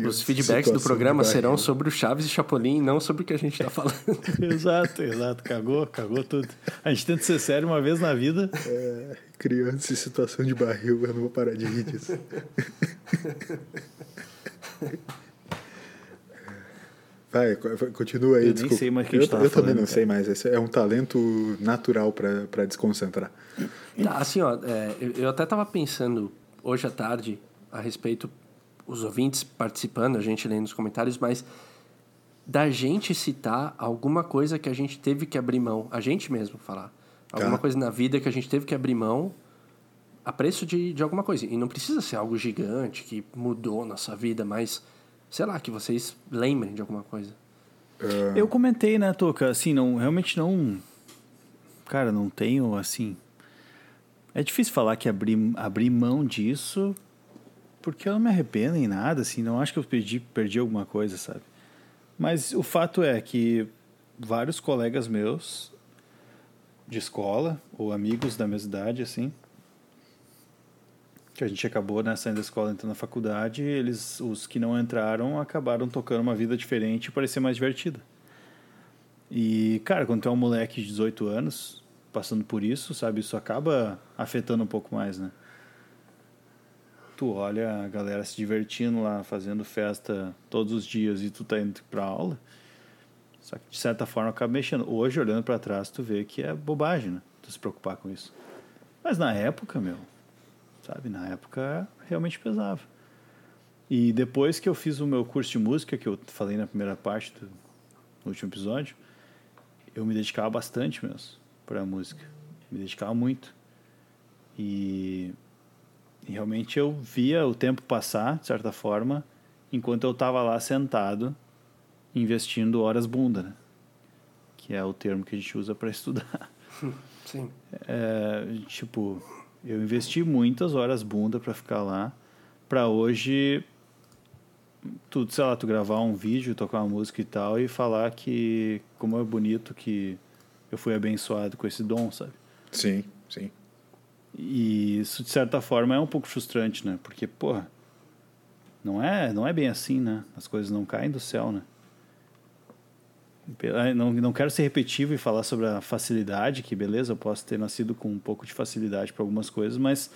os feedbacks do programa serão sobre o Chaves e Chapolin, não sobre o que a gente está falando. exato, exato. Cagou, cagou tudo. A gente tenta ser sério uma vez na vida. É, criança em situação de barril, eu não vou parar de rir disso. Vai, co- continua aí, Eu nem desculpa. sei mais o que a eu, eu também não cara. sei mais. Esse é um talento natural para desconcentrar. Tá, assim, ó, é, eu, até tava pensando hoje à tarde a respeito, os ouvintes participando, a gente lendo nos comentários, mas da gente citar alguma coisa que a gente teve que abrir mão, a gente mesmo falar. Alguma Tá. coisa na vida que a gente teve que abrir mão a preço de, de alguma coisa. E não precisa ser algo gigante que mudou nossa vida, mas, sei lá, que vocês lembrem de alguma coisa. Eu comentei, né, Toca? Assim, não, realmente não. Cara, não tenho, assim. É difícil falar que abri, abri mão disso, porque eu não me arrependo em nada, assim. Não acho que eu perdi, perdi alguma coisa, sabe? Mas o fato é que vários colegas meus de escola, ou amigos da mesma idade, assim, que a gente acabou né, saindo da escola entrando na faculdade, eles, os que não entraram, acabaram tocando uma vida diferente e parecia mais divertida. E, cara, quando tu é um moleque de 18 anos, passando por isso, sabe, isso acaba afetando um pouco mais, né? Tu olha a galera se divertindo lá, fazendo festa todos os dias e tu tá indo pra aula, só que de certa forma acaba mexendo. Hoje, olhando pra trás, tu vê que é bobagem, né? Tu se preocupar com isso. Mas na época, meu, sabe? Na época realmente pesava. E depois que eu fiz o meu curso de música, que eu falei na primeira parte do último episódio, eu me dedicava bastante mesmo para a música. Me dedicava muito. E, e realmente eu via o tempo passar, de certa forma, enquanto eu estava lá sentado, investindo horas bunda, né? Que é o termo que a gente usa para estudar. Sim. É, tipo, eu investi muitas horas bunda para ficar lá, para hoje tu, sei lá, tu gravar um vídeo, tocar uma música e tal e falar que como é bonito que eu fui abençoado com esse dom, sabe? Sim, sim. E isso de certa forma é um pouco frustrante, né? Porque, porra, não é, não é bem assim, né? As coisas não caem do céu, né? Não, não quero ser repetitivo e falar sobre a facilidade, que beleza, eu posso ter nascido com um pouco de facilidade para algumas coisas, mas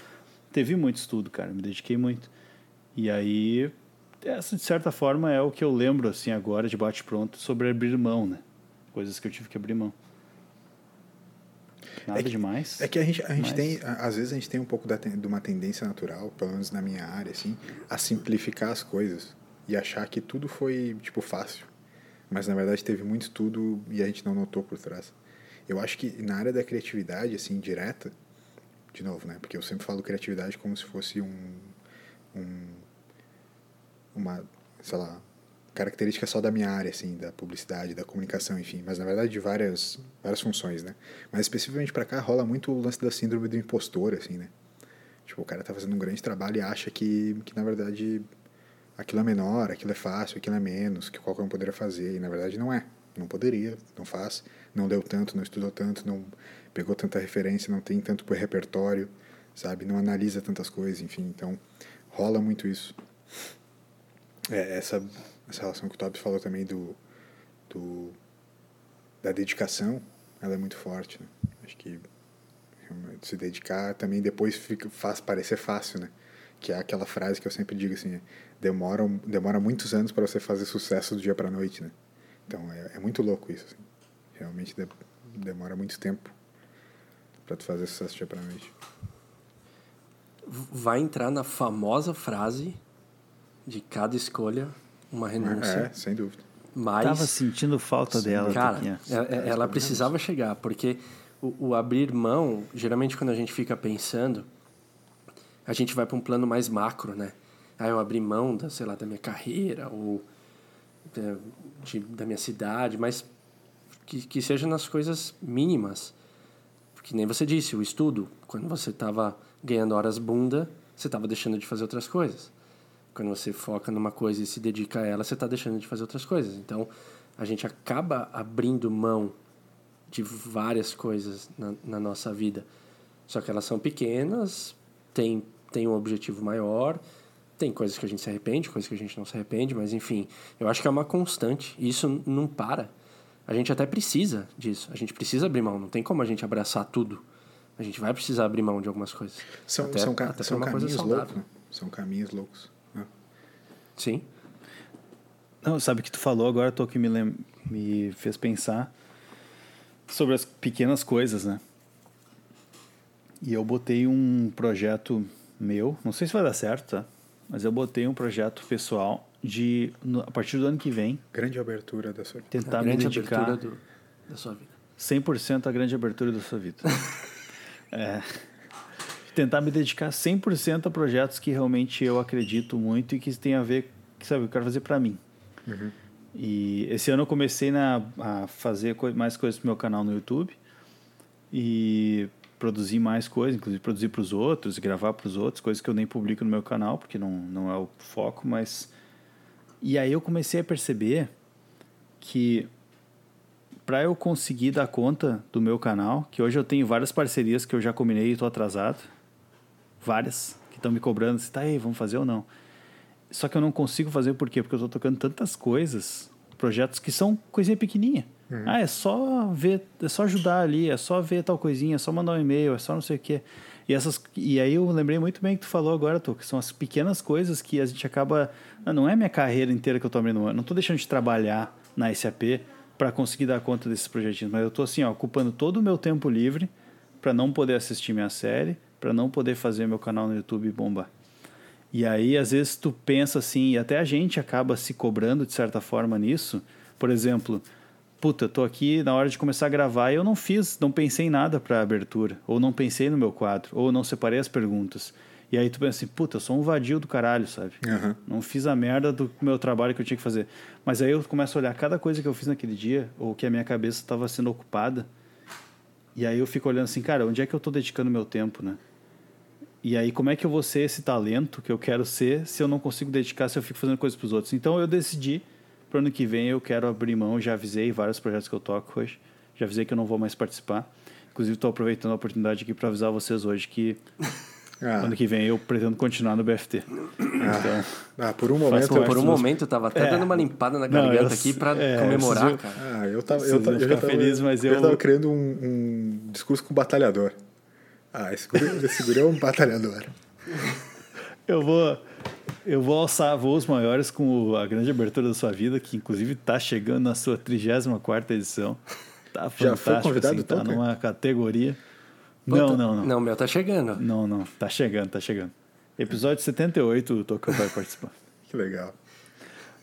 teve muito estudo, cara, me dediquei muito. E aí, essa de certa forma é o que eu lembro, assim, agora de bate-pronto sobre abrir mão, né? Coisas que eu tive que abrir mão. Nada É que- demais. É que a gente, a gente Mas- tem, às vezes a gente tem um pouco da, de uma tendência natural, pelo menos na minha área, assim, a simplificar as coisas e achar que tudo foi, tipo, fácil. Mas na verdade teve muito estudo e a gente não notou por trás. Eu acho que na área da criatividade, assim, direta, de novo, né? Porque eu sempre falo criatividade como se fosse um, um uma, sei lá, característica só da minha área, assim, da publicidade, da comunicação, enfim, mas na verdade de várias, várias funções, né? Mas especificamente para cá rola muito o lance da síndrome do impostor, assim, né? Tipo, o cara tá fazendo um grande trabalho e acha que, que na verdade aquilo é menor, aquilo é fácil, aquilo é menos, que qualquer um poderia fazer, e na verdade não é. Não poderia, não faz, não deu tanto, não estudou tanto, não pegou tanta referência, não tem tanto repertório, sabe? Não analisa tantas coisas, enfim, então rola muito isso. É, essa, essa relação que o Tobbs falou também do, do da dedicação, ela é muito forte, né? Acho que se dedicar também depois fica, faz parecer fácil, né? Que é aquela frase que eu sempre digo assim, é, demora, demora muitos anos para você fazer sucesso do dia para noite, né? Então é, é muito louco isso, assim. Realmente de, demora muito tempo para tu fazer sucesso do dia para noite. Vai entrar na famosa frase de cada escolha uma renúncia. É, sem dúvida. Mas, Tava sentindo falta dela. cara, Toquinha. ela, ela precisava chegar, porque o, o abrir mão, geralmente quando a gente fica pensando, a gente vai para um plano mais macro, né? Ah, eu abri mão da, sei lá, da minha carreira ou da, de, da minha cidade, mas que, que seja nas coisas mínimas. Que nem você disse, o estudo, quando você estava ganhando horas bunda, você estava deixando de fazer outras coisas. Quando você foca numa coisa e se dedica a ela, você está deixando de fazer outras coisas. Então, a gente acaba abrindo mão de várias coisas na, na nossa vida. Só que elas são pequenas, tem, tem um objetivo maior, tem coisas que a gente se arrepende, coisas que a gente não se arrepende, mas enfim, eu acho que é uma constante e isso não para. A gente até precisa disso, a gente precisa abrir mão, não tem como a gente abraçar tudo. A gente vai precisar abrir mão de algumas coisas. São, até, são, até são caminhos loucos. né? São caminhos loucos. né? Sim. Não, sabe o que tu falou agora, tô que me, lem... me fez pensar sobre as pequenas coisas, né? E eu botei um projeto meu, não sei se vai dar certo, tá? Mas eu botei um projeto pessoal de, no- a partir do ano que vem, Grande abertura da sua vida. tentar a me grande dedicar abertura do, da sua vida. 100% à grande abertura da sua vida. é, tentar me dedicar 100% a projetos que realmente eu acredito muito e que tem a ver, que sabe, eu quero fazer para mim. E esse ano eu comecei na, a fazer mais coisas pro meu canal no YouTube e produzir mais coisas, inclusive produzir para os outros, gravar para os outros, coisas que eu nem publico no meu canal, porque não, não é o foco, mas e aí eu comecei a perceber que para eu conseguir dar conta do meu canal, que hoje eu tenho várias parcerias que eu já combinei e estou atrasado, várias que estão me cobrando, se tá aí, vamos fazer ou não. Só que eu não consigo fazer por quê? Porque eu estou tocando tantas coisas, projetos que são coisinha pequenininha. Ah, é só ver, é só ajudar ali, é só ver tal coisinha, é só mandar um e-mail, é só não sei o quê. E, essas, e aí eu lembrei muito bem que tu falou agora, Tu, que são as pequenas coisas que a gente acaba. Ah, não é minha carreira inteira que eu estou abrindo, eu não estou deixando de trabalhar na SAP para conseguir dar conta desses projetinhos, mas eu estou assim, ó, ocupando todo o meu tempo livre para não poder assistir minha série, para não poder fazer meu canal no YouTube bombar. E aí, às vezes, tu pensa assim, e até a gente acaba se cobrando de certa forma nisso. Por exemplo, puta, eu tô aqui na hora de começar a gravar e eu não fiz, não pensei em nada para abertura, ou não pensei no meu quadro, ou não separei as perguntas. E aí tu pensa assim, puta, eu sou um vadio do caralho, sabe? Aham. Não fiz a merda do meu trabalho que eu tinha que fazer. Mas aí eu começo a olhar cada coisa que eu fiz naquele dia, ou que a minha cabeça estava sendo ocupada. E aí eu fico olhando assim, cara, onde é que eu tô dedicando meu tempo, né? E aí como é que eu vou ser esse talento que eu quero ser se eu não consigo dedicar, se eu fico fazendo coisas pros outros? Então eu decidi, pro ano que vem eu quero abrir mão, já avisei vários projetos que eu toco hoje, já avisei que eu não vou mais participar. Inclusive estou aproveitando a oportunidade aqui para avisar vocês hoje que Ah, ano que vem eu pretendo continuar no BFT. Então, ah, por um momento. Por um momento eu tava até É. dando uma limpada na Não, garganta eu- aqui pra é, comemorar, eu cara. Ah, eu tava, eu, ta- iam eu já tava, felizes, mas eu eu- tava criando um, um discurso com batalhador. Ah, esse guri, esse guri é um batalhador. Eu vou, eu vou alçar voos maiores com a grande abertura da sua vida, que inclusive está chegando na sua 34 edição. Tá Já foi fantástico, convidado, assim, tá Toca? numa categoria. Não, não, não. Não, o meu tá chegando. Não, não. Tá chegando, tá chegando. Episódio 78, o Toca vai participar. Que legal.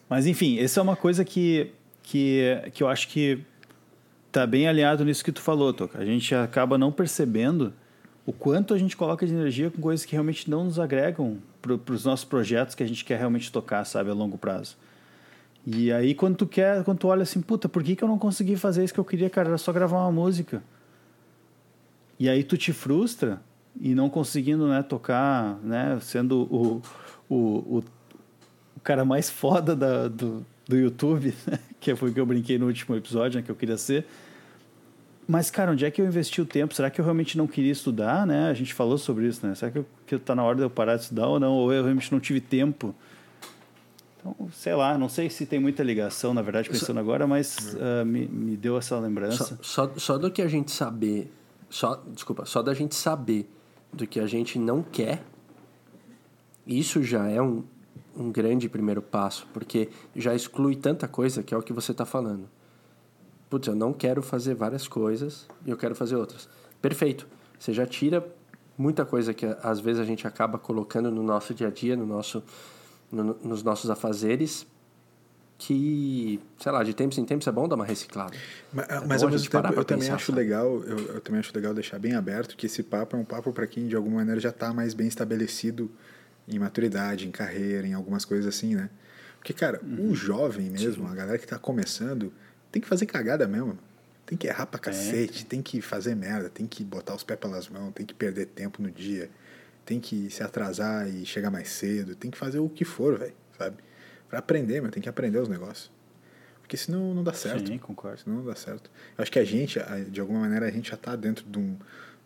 Mas enfim, essa é uma coisa que, que, que eu acho que tá bem alinhado nisso que tu falou, Toca. A gente acaba não percebendo o quanto a gente coloca de energia com coisas que realmente não nos agregam para os nossos projetos que a gente quer realmente tocar, sabe, a longo prazo. E aí quando tu quer, quando tu olha assim, puta, por que, que eu não consegui fazer isso que eu queria, cara? Era só gravar uma música. E aí tu te frustra e não conseguindo, né, tocar, né, sendo o, o, o, o cara mais foda da, do, do YouTube, né, que foi o que eu brinquei no último episódio, né, que eu queria ser. Mas, cara, onde é que eu investi o tempo? Será que eu realmente não queria estudar, né? A gente falou sobre isso, né? Será que, eu, que tá na hora de eu parar de estudar ou não? Ou eu realmente não tive tempo? Então, sei lá, não sei se tem muita ligação, na verdade, pensando agora, mas ah, me, me deu essa lembrança. Só, só, só do que a gente saber, só, desculpa, só da gente saber do que a gente não quer, isso já é um, um grande primeiro passo, porque já exclui tanta coisa que é o que você está falando. Putz, eu não quero fazer várias coisas e eu quero fazer outras. Perfeito. Você já tira muita coisa que às vezes a gente acaba colocando no nosso dia a dia, no nosso, no- nos nossos afazeres, que, sei lá, de tempos em tempos é bom dar uma reciclada. Mas, É mas ao mesmo tempo, eu também pensar, acho sabe? legal, eu, eu também acho legal deixar bem aberto que esse papo é um papo para quem de alguma maneira já está mais bem estabelecido em maturidade, em carreira, em algumas coisas assim, né? Porque, cara, Uhum. o jovem mesmo, a galera que está começando, tem que fazer cagada mesmo. Tem que errar pra cacete, tem que fazer merda, tem que botar os pés pelas mãos, tem que perder tempo no dia. tem que se atrasar e chegar mais cedo, tem que fazer o que for, velho, sabe? Pra aprender, mas tem que aprender os negócios. Porque senão não dá certo. Sim, concordo. Senão não dá certo. Eu acho que a gente, de alguma maneira, a gente já tá dentro de um,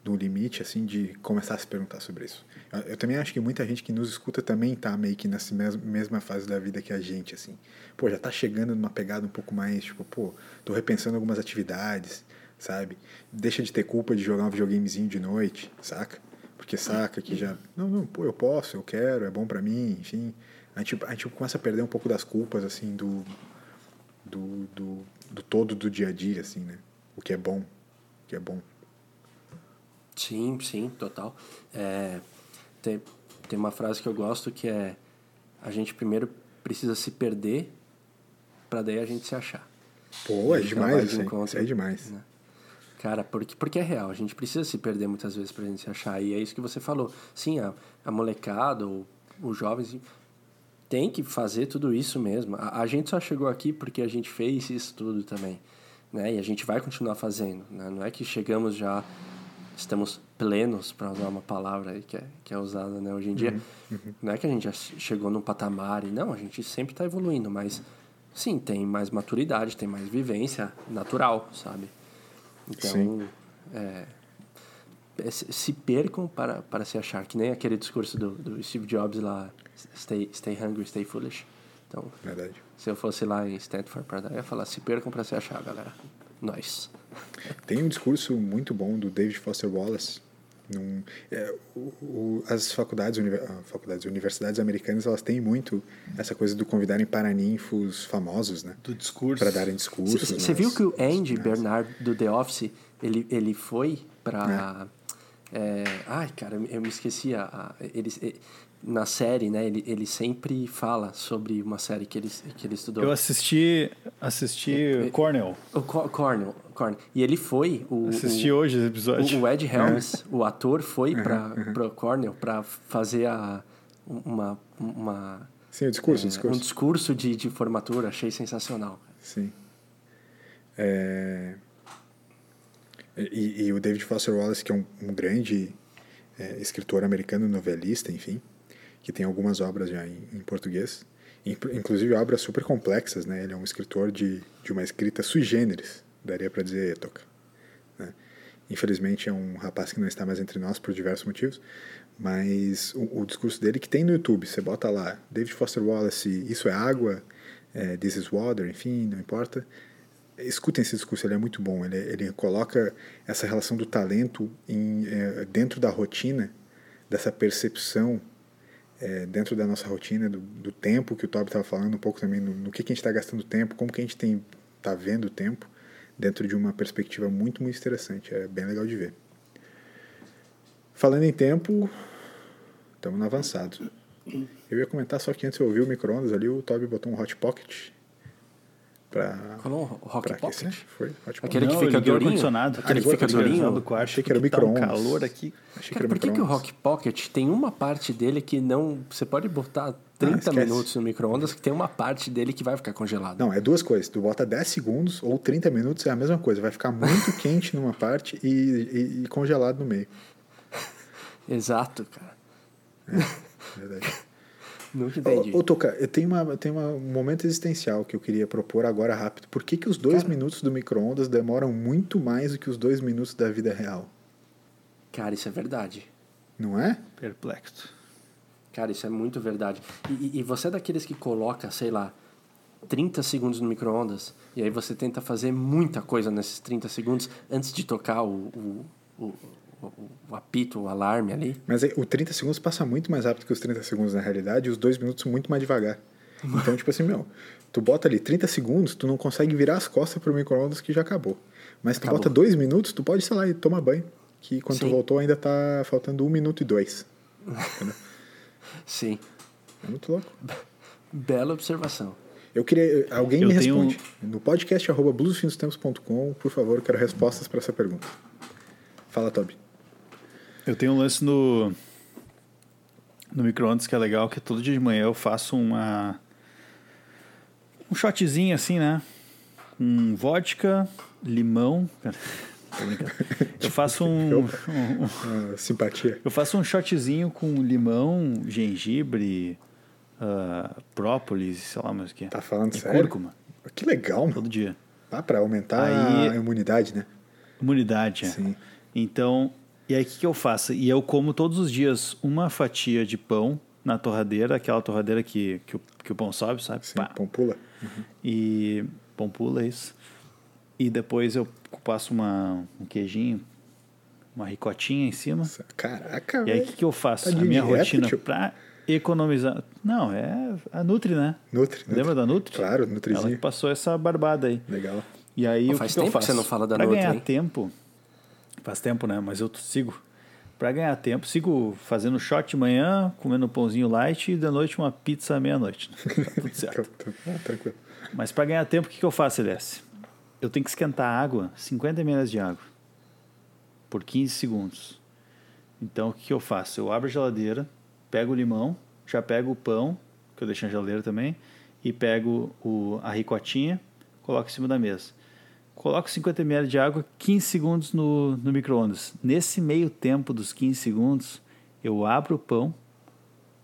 um limite, assim, de começar a se perguntar sobre isso. Eu, eu também acho que muita gente que nos escuta também tá meio que nessa mes mesma fase da vida que a gente, assim. Pô, já tá chegando numa pegada um pouco mais, tipo, pô, tô repensando algumas atividades, sabe? Deixa de ter culpa de jogar um videogamezinho de noite, saca? Porque saca que já, não, não, pô, eu posso, eu quero, é bom para mim, enfim. A gente, a gente começa a perder um pouco das culpas, assim, do, do, do, do todo do dia a dia, assim, né? O que é bom, o que é bom. Sim, sim, total. É, tem, tem uma frase que eu gosto que é a gente primeiro precisa se perder para daí a gente se achar. Pô, é demais de encontro, é demais. né? Cara, porque, porque é real, a gente precisa se perder muitas vezes pra gente se achar. E é isso que você falou. Sim, a, a molecada, ou os jovens, tem que fazer tudo isso mesmo. A, a gente só chegou aqui porque a gente fez isso tudo também. Né? E a gente vai continuar fazendo. Né? Não é que chegamos já, estamos plenos, para usar uma palavra aí que é, que é usada né, hoje em dia. Não é que a gente já chegou num patamar e não, a gente sempre está evoluindo, mas sim, tem mais maturidade, tem mais vivência natural, sabe? Então, é, é, se se percam para, para se achar, que nem aquele discurso do, do Steve Jobs lá, stay, stay hungry, stay foolish. Então, Verdade. se eu fosse lá em Stanford para dar, eu ia falar, se percam para se achar, galera. Nós. Tem um discurso muito bom do David Foster Wallace. Num, é, o, o- as faculdades, uni- ah, faculdades, universidades americanas, elas têm muito essa coisa do convidarem paraninfos famosos, né? Do discurso. Para darem discursos. Você nas- viu que o Andy nas- Bernard do The Office, ele, ele foi pra... é, ai, cara, eu me esqueci. A, a- ele, na série, né, ele, ele sempre fala sobre uma série que ele, que ele estudou. Eu assisti, assisti Cornell. O Co- Cornell, Cornell. E ele foi... O, Assisti o, hoje esse episódio. o, o Ed Helms, o ator, foi pra, pra Cornell pra fazer a, uma... uma Sim, o discurso, o é, discurso. um discurso de, de formatura. Achei sensacional. Sim. É, E, e o David Foster Wallace, que é um, um grande é, escritor americano, novelista, enfim, que tem algumas obras já em, em português, Inclu- inclusive obras super complexas, né? Ele é um escritor de, de uma escrita sui generis, daria para dizer, Toca. Né? Infelizmente é um rapaz que não está mais entre nós por diversos motivos, mas o, o discurso dele que tem no YouTube, você bota lá, David Foster Wallace, isso é água, é, this is water, enfim, não importa. Escutem esse discurso, ele é muito bom. Ele, ele coloca essa relação do talento em, é, dentro da rotina, dessa percepção é, dentro da nossa rotina, do, do tempo que o Toby estava falando, um pouco também no, no que, que a gente está gastando tempo, como que a gente tem tá vendo o tempo, dentro de uma perspectiva muito, muito interessante. É bem legal de ver. Falando em tempo, estamos no avançado. Eu ia comentar só que antes eu ouvi o micro-ondas ali, o Toby botou um Hot Pocket para Falou o Rock pra aquecer. Pocket? Foi, Hot Pocket. Aquele que fica o durinho? ar-condicionado. Aquele que fica o durinho? do quarto. Achei que era porque tá um micro-ondas. calor aqui. Achei que Cara, era por que, que o. Rock Pocket tem uma parte dele que não. Você pode botar 30 esquece. minutos no micro-ondas, que tem uma parte dele que vai ficar congelado. Não, é duas coisas. Tu bota 10 segundos ou 30 minutos, é a mesma coisa. Vai ficar muito quente numa parte e, e- e congelado no meio. Exato, cara. Verdade. Nunca entendi. Ô, ô Toca, eu tenho, uma, eu tenho uma- um momento existencial que eu queria propor agora rápido. Por que, que os dois minutos do micro-ondas demoram muito mais do que os dois minutos da vida real? Cara, isso é verdade. Não é? Perplexo. Cara, isso é muito verdade. E, e- e você é daqueles que coloca, sei lá, 30 segundos no micro-ondas, e aí você tenta fazer muita coisa nesses 30 segundos antes de tocar o, o, o, o- apito, o alarme ali. Mas o 30 segundos passa muito mais rápido que os 30 segundos na realidade e os dois minutos muito mais devagar. Então, tipo assim, meu, tu bota ali 30 segundos, tu não consegue virar as costas pro micro-ondas que já acabou. Mas tu Acabou. bota dois minutos, tu pode, sei lá, ir tomar banho. Que quando tu Sim. voltou ainda tá faltando um minuto e dois. Sim. É muito louco. Bela observação. Eu queria. Alguém Eu me responde. No podcast arroba bluesfinostempos.com, por favor, eu quero respostas para essa pergunta. Fala, Toby. Eu tenho um lance no, no micro-ondas que é legal, que todo dia de manhã eu faço uma um shotzinho assim, né? Com vodka, limão. Cara, Tô brincando. Eu faço um, um- um- Ah, simpatia. eu faço um shotzinho com limão, gengibre, ah, própolis, sei lá mais o que. Tá falando e sério? cúrcuma, Que legal, mano. todo dia. Dá pra aumentar Aí- a imunidade, né? Imunidade, é. Sim. Então, e aí o que, que eu faço? E eu como todos os dias uma fatia de pão na torradeira, aquela torradeira que, que, o, que o pão sobe, sabe? Sim, Pá. pão pula. E pão pula, é isso. E depois eu passo uma, um queijinho, uma ricotinha em cima. Caraca, E aí o que, que eu faço? Tá a minha dieta, rotina tio? pra economizar. Não, é a Nutri, né? Nutri, Nutri. Lembra da Nutri? Claro, Ela que Nutrizinho. passou essa barbada aí. Legal. E aí Pô, o faz que, que eu tempo que faço? você não fala da pra Nutri, ganhar hein? tempo, faz tempo, né? Mas eu sigo. Pra ganhar tempo, sigo fazendo shot de manhã, comendo um pãozinho light e da noite uma pizza à meia-noite. Tá tudo certo. Ah, Tranquilo. Mas pra ganhar tempo, o que, que eu faço, LS? Eu tenho que esquentar água, 50 ml de água, por 15 segundos. Então, o que, que eu faço? Eu abro a geladeira, pego o limão, já pego o pão, que eu deixei na geladeira também, e pego o, a ricotinha, coloco em cima da mesa. Coloco 50 ml de água, 15 segundos no, no micro-ondas. Nesse meio tempo dos 15 segundos, eu abro o pão,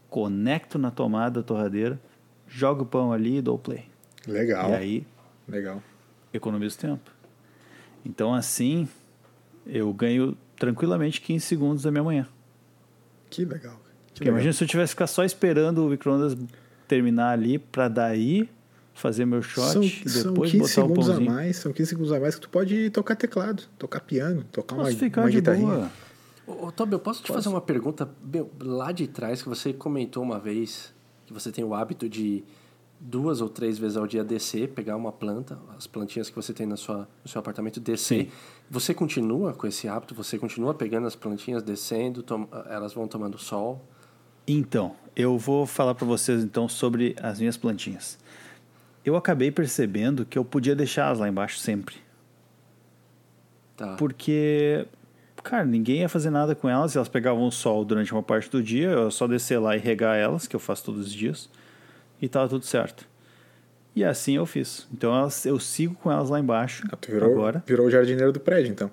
conecto na tomada da torradeira, jogo o pão ali e dou play. Legal. E aí, Legal. economizo tempo. Então, assim, eu ganho tranquilamente 15 segundos da minha manhã. Que legal. Que Porque legal. imagina se eu tivesse que ficar só esperando o micro-ondas terminar ali para daí fazer meu shot São, e são depois 15 botar o segundos a pãozinho. mais, são 15 segundos a mais que tu pode tocar teclado, tocar piano, tocar uma, Posso ficar uma de guitarrinha. boa. Ô, Tobi, eu posso te fazer uma pergunta meu, lá de trás que você comentou uma vez que você tem o hábito de duas ou três vezes ao dia descer, pegar uma planta, as plantinhas que você tem na sua, no seu apartamento, descer. Sim. Você continua com esse hábito? Você continua pegando as plantinhas, descendo, tom- elas vão tomando sol? Então, eu vou falar para vocês então sobre as minhas plantinhas. Eu acabei percebendo que eu podia deixá-las lá embaixo sempre. Tá. Porque, cara, ninguém ia fazer nada com elas. Elas pegavam o sol durante uma parte do dia. Eu só descer lá e regar elas, que eu faço todos os dias. E tava tudo certo. E assim eu fiz. Então elas, eu sigo com elas lá embaixo. Ah, tu virou, agora. virou o jardineiro do prédio, então.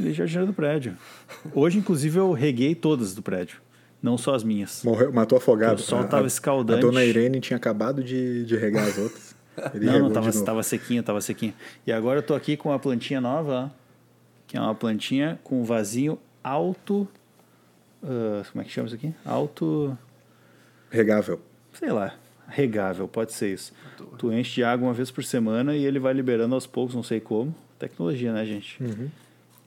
E jardineiro do prédio. Hoje, inclusive, eu reguei todas do prédio. Não só as minhas. Morreu, matou afogado. O sol A- tava a- escaldante. A dona Irene tinha acabado de, de regar as outras. Ele Não, não, tava, tava sequinho, tava sequinho. E agora eu tô aqui com uma plantinha nova, ó, que é uma plantinha com um vasinho alto. ah, como é que chama isso aqui? Alto. Regável. sei lá, regável, pode ser isso. Tu enche de água uma vez por semana e ele vai liberando aos poucos, não sei como. Tecnologia, né, gente? Uhum.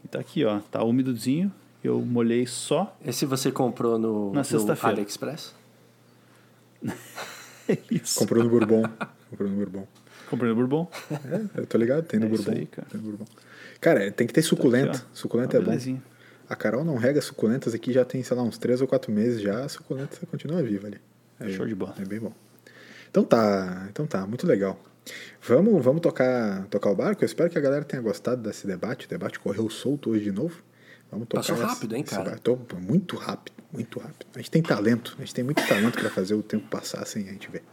E tá aqui, ó, tá úmidozinho. Eu molhei só. Esse você comprou no, Na no sexta-feira. AliExpress? Isso. Comprou no Bourbon. Comprou no Bourbon. Comprei no Bourbon. É, eu tô ligado, tem no É isso Bourbon. aí, cara. Tem no Bourbon. Cara, tem que ter suculenta. Aqui, ó. suculenta Ah, é bom. belezinha. A Carol não rega suculentas aqui já tem, sei lá, uns 3 ou 4 meses já. A suculenta continua viva ali. É show de bola. É bem bom. Então tá, então tá, muito legal. Vamos, vamos tocar, tocar o barco? Eu espero que a galera tenha gostado desse debate. O debate correu solto hoje de novo. Vamos tocar Passou essa- rápido, hein, cara? Tô- muito rápido, muito rápido. A gente tem talento, a gente tem muito talento para fazer o tempo passar sem a gente ver.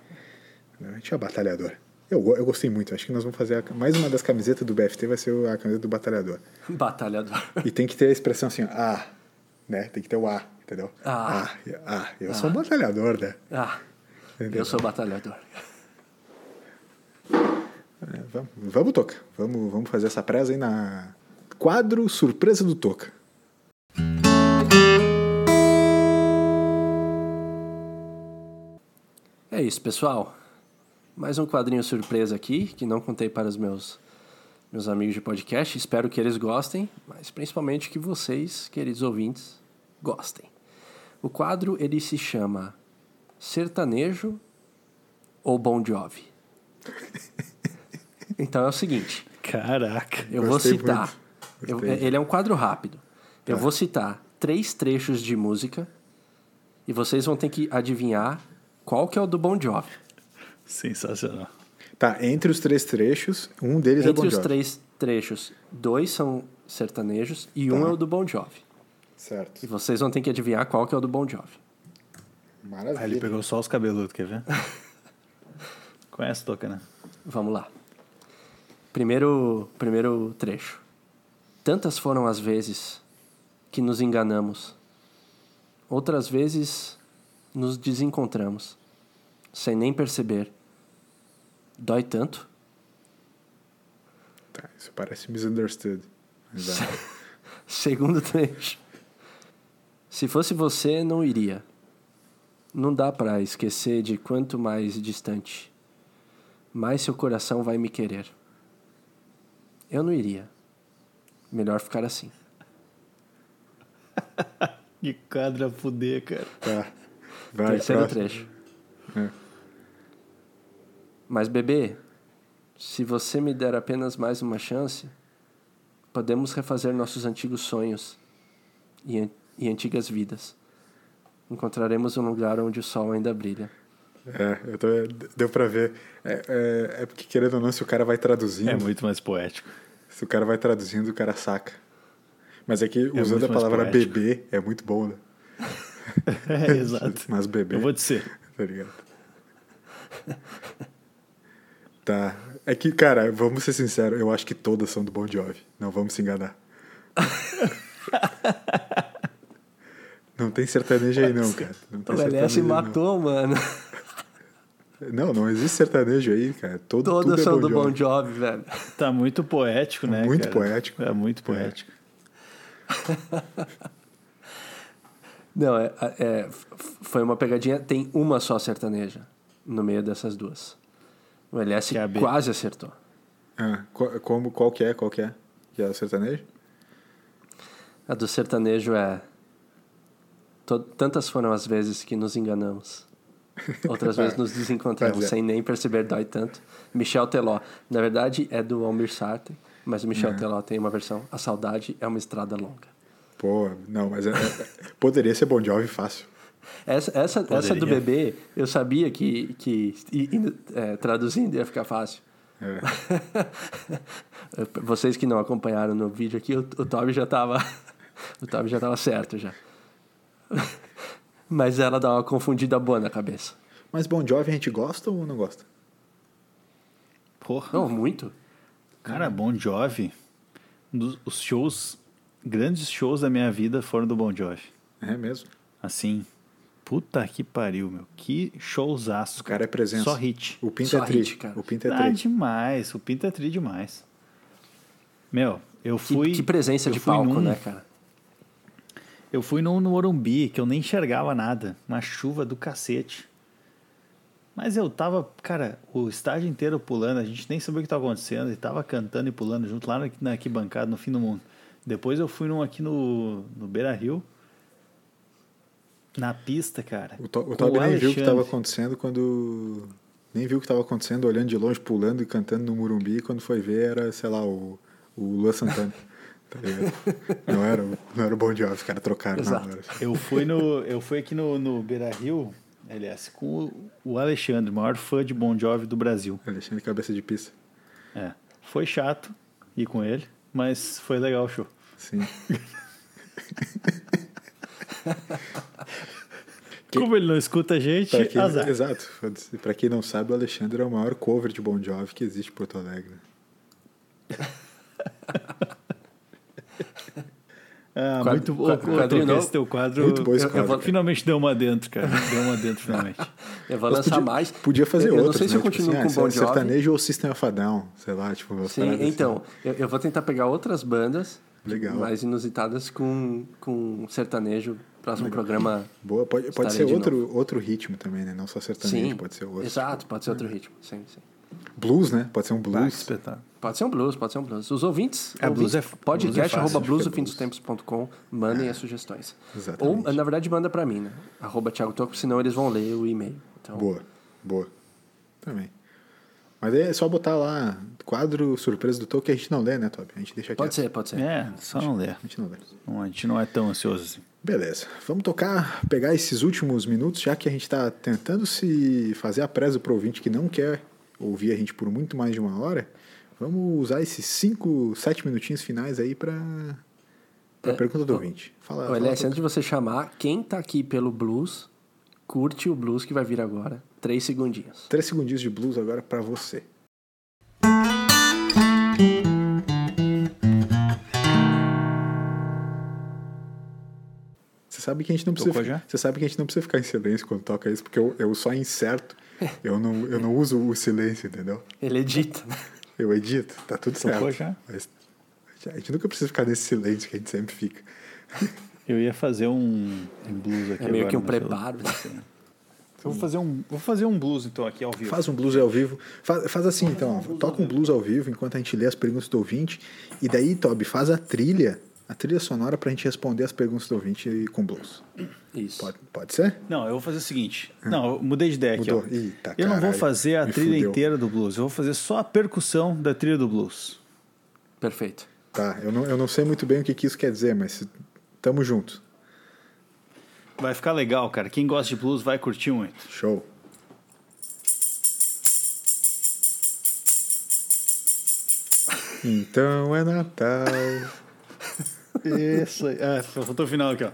A gente é batalhador. Eu, eu gostei muito. Acho que nós vamos fazer a- mais uma das camisetas do BFT vai ser a camiseta do batalhador. Batalhador. E tem que ter a expressão assim, ah, né? Tem que ter o ah, entendeu? Ah. ah, ah eu sou um batalhador, né? Ah, eu sou batalhador. É, vamos, vamos, Toca. Vamos, vamos fazer essa presa aí na quadro Surpresa do Toca. É isso, pessoal. Mais um quadrinho surpresa aqui, que não contei para os meus, meus amigos de podcast. Espero que eles gostem, mas principalmente que vocês, queridos ouvintes, gostem. O quadro, ele se chama Sertanejo ou Bon Jovi? Então é o seguinte, Caraca. eu vou citar. eu- ele é um quadro rápido. Eu vou citar três trechos de música e vocês vão ter que adivinhar qual que é o do Bon Jovi. Sensacional. Tá, entre os três trechos, um deles é Entre Bon os Jovi. três trechos, dois são sertanejos e um Tá. é o do Bon Jovi. Certo. E vocês vão ter que adivinhar qual que é o do Bon Jovi. Ah, ele Maravilha. pegou só os cabeludos, quer ver? Conhece Toca, né? Vamos lá. Primeiro, primeiro trecho. Tantas foram as vezes que nos enganamos. Outras vezes nos desencontramos, sem nem perceber. Dói tanto? Tá, isso parece misunderstood. Segundo trecho. Se fosse você, não iria. Não dá para esquecer de quanto mais distante, mais seu coração vai me querer. Eu não iria. Melhor ficar assim. que quadra fuder, cara. Tá. Vai, Terceiro próximo. trecho. É. Mas, bebê, se você me der apenas mais uma chance, podemos refazer nossos antigos sonhos e, an- e antigas vidas. Encontraremos um lugar onde o sol ainda brilha. É, eu tô, deu pra ver. É, é, é porque, querendo ou não, se o cara vai traduzindo, É muito mais poético. se o cara vai traduzindo, o cara saca. Mas é que usando muito a palavra poético. bebê é muito bom, né? É, exato. Mas bebê. Eu vou dizer. Tá ligado? Tá. É que, cara, vamos ser sinceros, eu acho que todas são do Bon Jovi. Não vamos se enganar. não tem sertanejo aí, não, cara. Não tem O LS sertanejo aí, matou, mano. Não. não, não existe sertanejo aí, cara. Todo, Todas tudo é são Bon do. Bon Jovi, velho. Tá muito poético, né? Muito cara? poético. É muito poético. Não, é, é, foi uma pegadinha. Tem uma só sertaneja no meio dessas duas. O LS Que é a quase acertou. Ah, qual, como, qual que é? Qual que é? Que é o sertanejo? A do sertanejo é. "To- Tantas foram as vezes que nos enganamos. Outras vezes nos desencontramos é. sem nem perceber dói tanto. Michel Teló. Na verdade é do Almir Sartre, mas o Michel Teló tem uma versão. A saudade é uma estrada longa. Pô, não, mas é- é- poderia ser Bon Jovi fácil. Essa, essa, essa do bebê, eu sabia que, que é, traduzindo ia ficar fácil. É. Vocês que não acompanharam no vídeo aqui, o, o Toby já tava. o Toby já tava certo já. Mas ela dá uma confundida boa na cabeça. Mas Bon Jovi a gente gosta ou não gosta? Porra. Não, muito. Cara, Bon Jovi. um dos- os shows, grandes shows da minha vida foram do Bon Jovi. É mesmo. Assim, puta que pariu, meu. Que showzaço. O cara é presença. Só hit. O Pinto Só é tri. hit, cara. O Pinto é Ah, tri. demais. O Pinto é tri demais. Meu, eu Que, fui... que presença eu de palco, num- né, cara? Eu fui num no Morumbi, que eu nem enxergava nada. Uma chuva do cacete. Mas eu tava, cara, o estádio inteiro pulando, a gente nem sabia o que estava acontecendo, e tava cantando e pulando junto lá na, na arquibancada, no fim do mundo. Depois eu fui num aqui no, no Beira Rio, na pista, cara. O, to, o Toby nem viu o que estava acontecendo quando. Nem viu o que estava acontecendo, olhando de longe, pulando e cantando no Murumbi. Quando foi ver, era, sei lá, o, o Lua Santana. Tá ligado? Não era, o- não era o Bon Jovi, os caras trocaram na Exato. hora. Eu fui, no, eu fui aqui no, no Beira Rio, aliás, com o, o Alexandre, maior fã de Bon Jovi do Brasil. Alexandre Cabeça de Pista. É. Foi chato ir com ele, mas foi legal o show. Sim. Que- Como ele não escuta a gente, Pra quem, azar. exato. Pra quem não sabe, o Alexandre é o maior cover de Bon Jovi que existe em Porto Alegre. Ah, Quadro- muito bom. quadro- esse teu quadro. Muito bom esse eu- eu quadro. vou- cara. Finalmente deu uma dentro, cara. Deu uma dentro, finalmente. Eu vou Mas lançar podia, mais. Podia fazer eu, eu não sei se né? eu continuo tipo assim, com ah, Bon Jovi. sertanejo ou System of a Down, sei lá, tipo, Sim, assim. então, eu, eu vou tentar pegar outras bandas Legal. mais inusitadas com, com sertanejo. Próximo programa. Boa, pode, pode ser outro, outro ritmo também, né? Não só sertanejo, Sim, pode ser outro. exato, pode ser outro ritmo. Sim, sim. Blues, né? Pode ser um Ah, blues. espetáculo. Pode ser um blues, pode ser um blues. Os ouvintes, É, ouvintes blues é- podcast blues é que é mandem as sugestões. Exatamente. Ou, na verdade, manda pra mim, né? Arroba Thiago Toco, senão eles vão ler o e-mail. Então, Boa, boa. Também. Mas é só botar lá quadro surpresa do que a gente não lê, né, Toby? A gente deixa Pode quieto. ser, pode ser. É, só não ler. A gente não lê. Não, a gente não é tão ansioso assim. Beleza. Vamos tocar, pegar esses últimos minutos, já que a gente está tentando se fazer a presa pro ouvinte que não quer ouvir a gente por muito mais de uma hora. Vamos usar esses cinco, sete minutinhos finais aí para a É, pergunta do o- ouvinte. Fala, Ô, fala antes de você chamar, quem tá aqui pelo blues, curte o blues que vai vir agora. Três segundinhos. Três segundinhos de blues agora para você. Você sabe que a gente não precisa. Ficar, você sabe que a gente não precisa ficar em silêncio quando toca isso, porque eu, eu só inserto. eu não, eu não uso o silêncio, entendeu? Ele edita. Eu edito, tá tudo certo. Já? Mas a gente nunca precisa ficar nesse silêncio que a gente sempre fica. Eu ia fazer um, um blues aqui É meio agora, que um mas eu- preparo. né? Eu vou fazer um, vou fazer um blues então aqui ao vivo. Faz um blues ao vivo. Faz, faz assim, então. ó, Toca um blues ao vivo enquanto a gente lê as perguntas do ouvinte. E daí, Toby, faz a trilha, a trilha sonora pra gente responder as perguntas do ouvinte com blues. Isso. Pode, pode ser? Não, eu vou fazer o seguinte. Não, eu mudei de ideia aqui. Hum. Ó. Eita, eu não vou fazer a trilha fudeu. inteira do blues. Eu vou fazer só a percussão da trilha do blues. Perfeito. Tá, eu não, eu não sei muito bem o que, que isso quer dizer, mas tamo junto. Vai ficar legal, cara. Quem gosta de blues vai curtir muito. Show. Então é Natal. Isso aí. Ah, só faltou o final aqui, ó.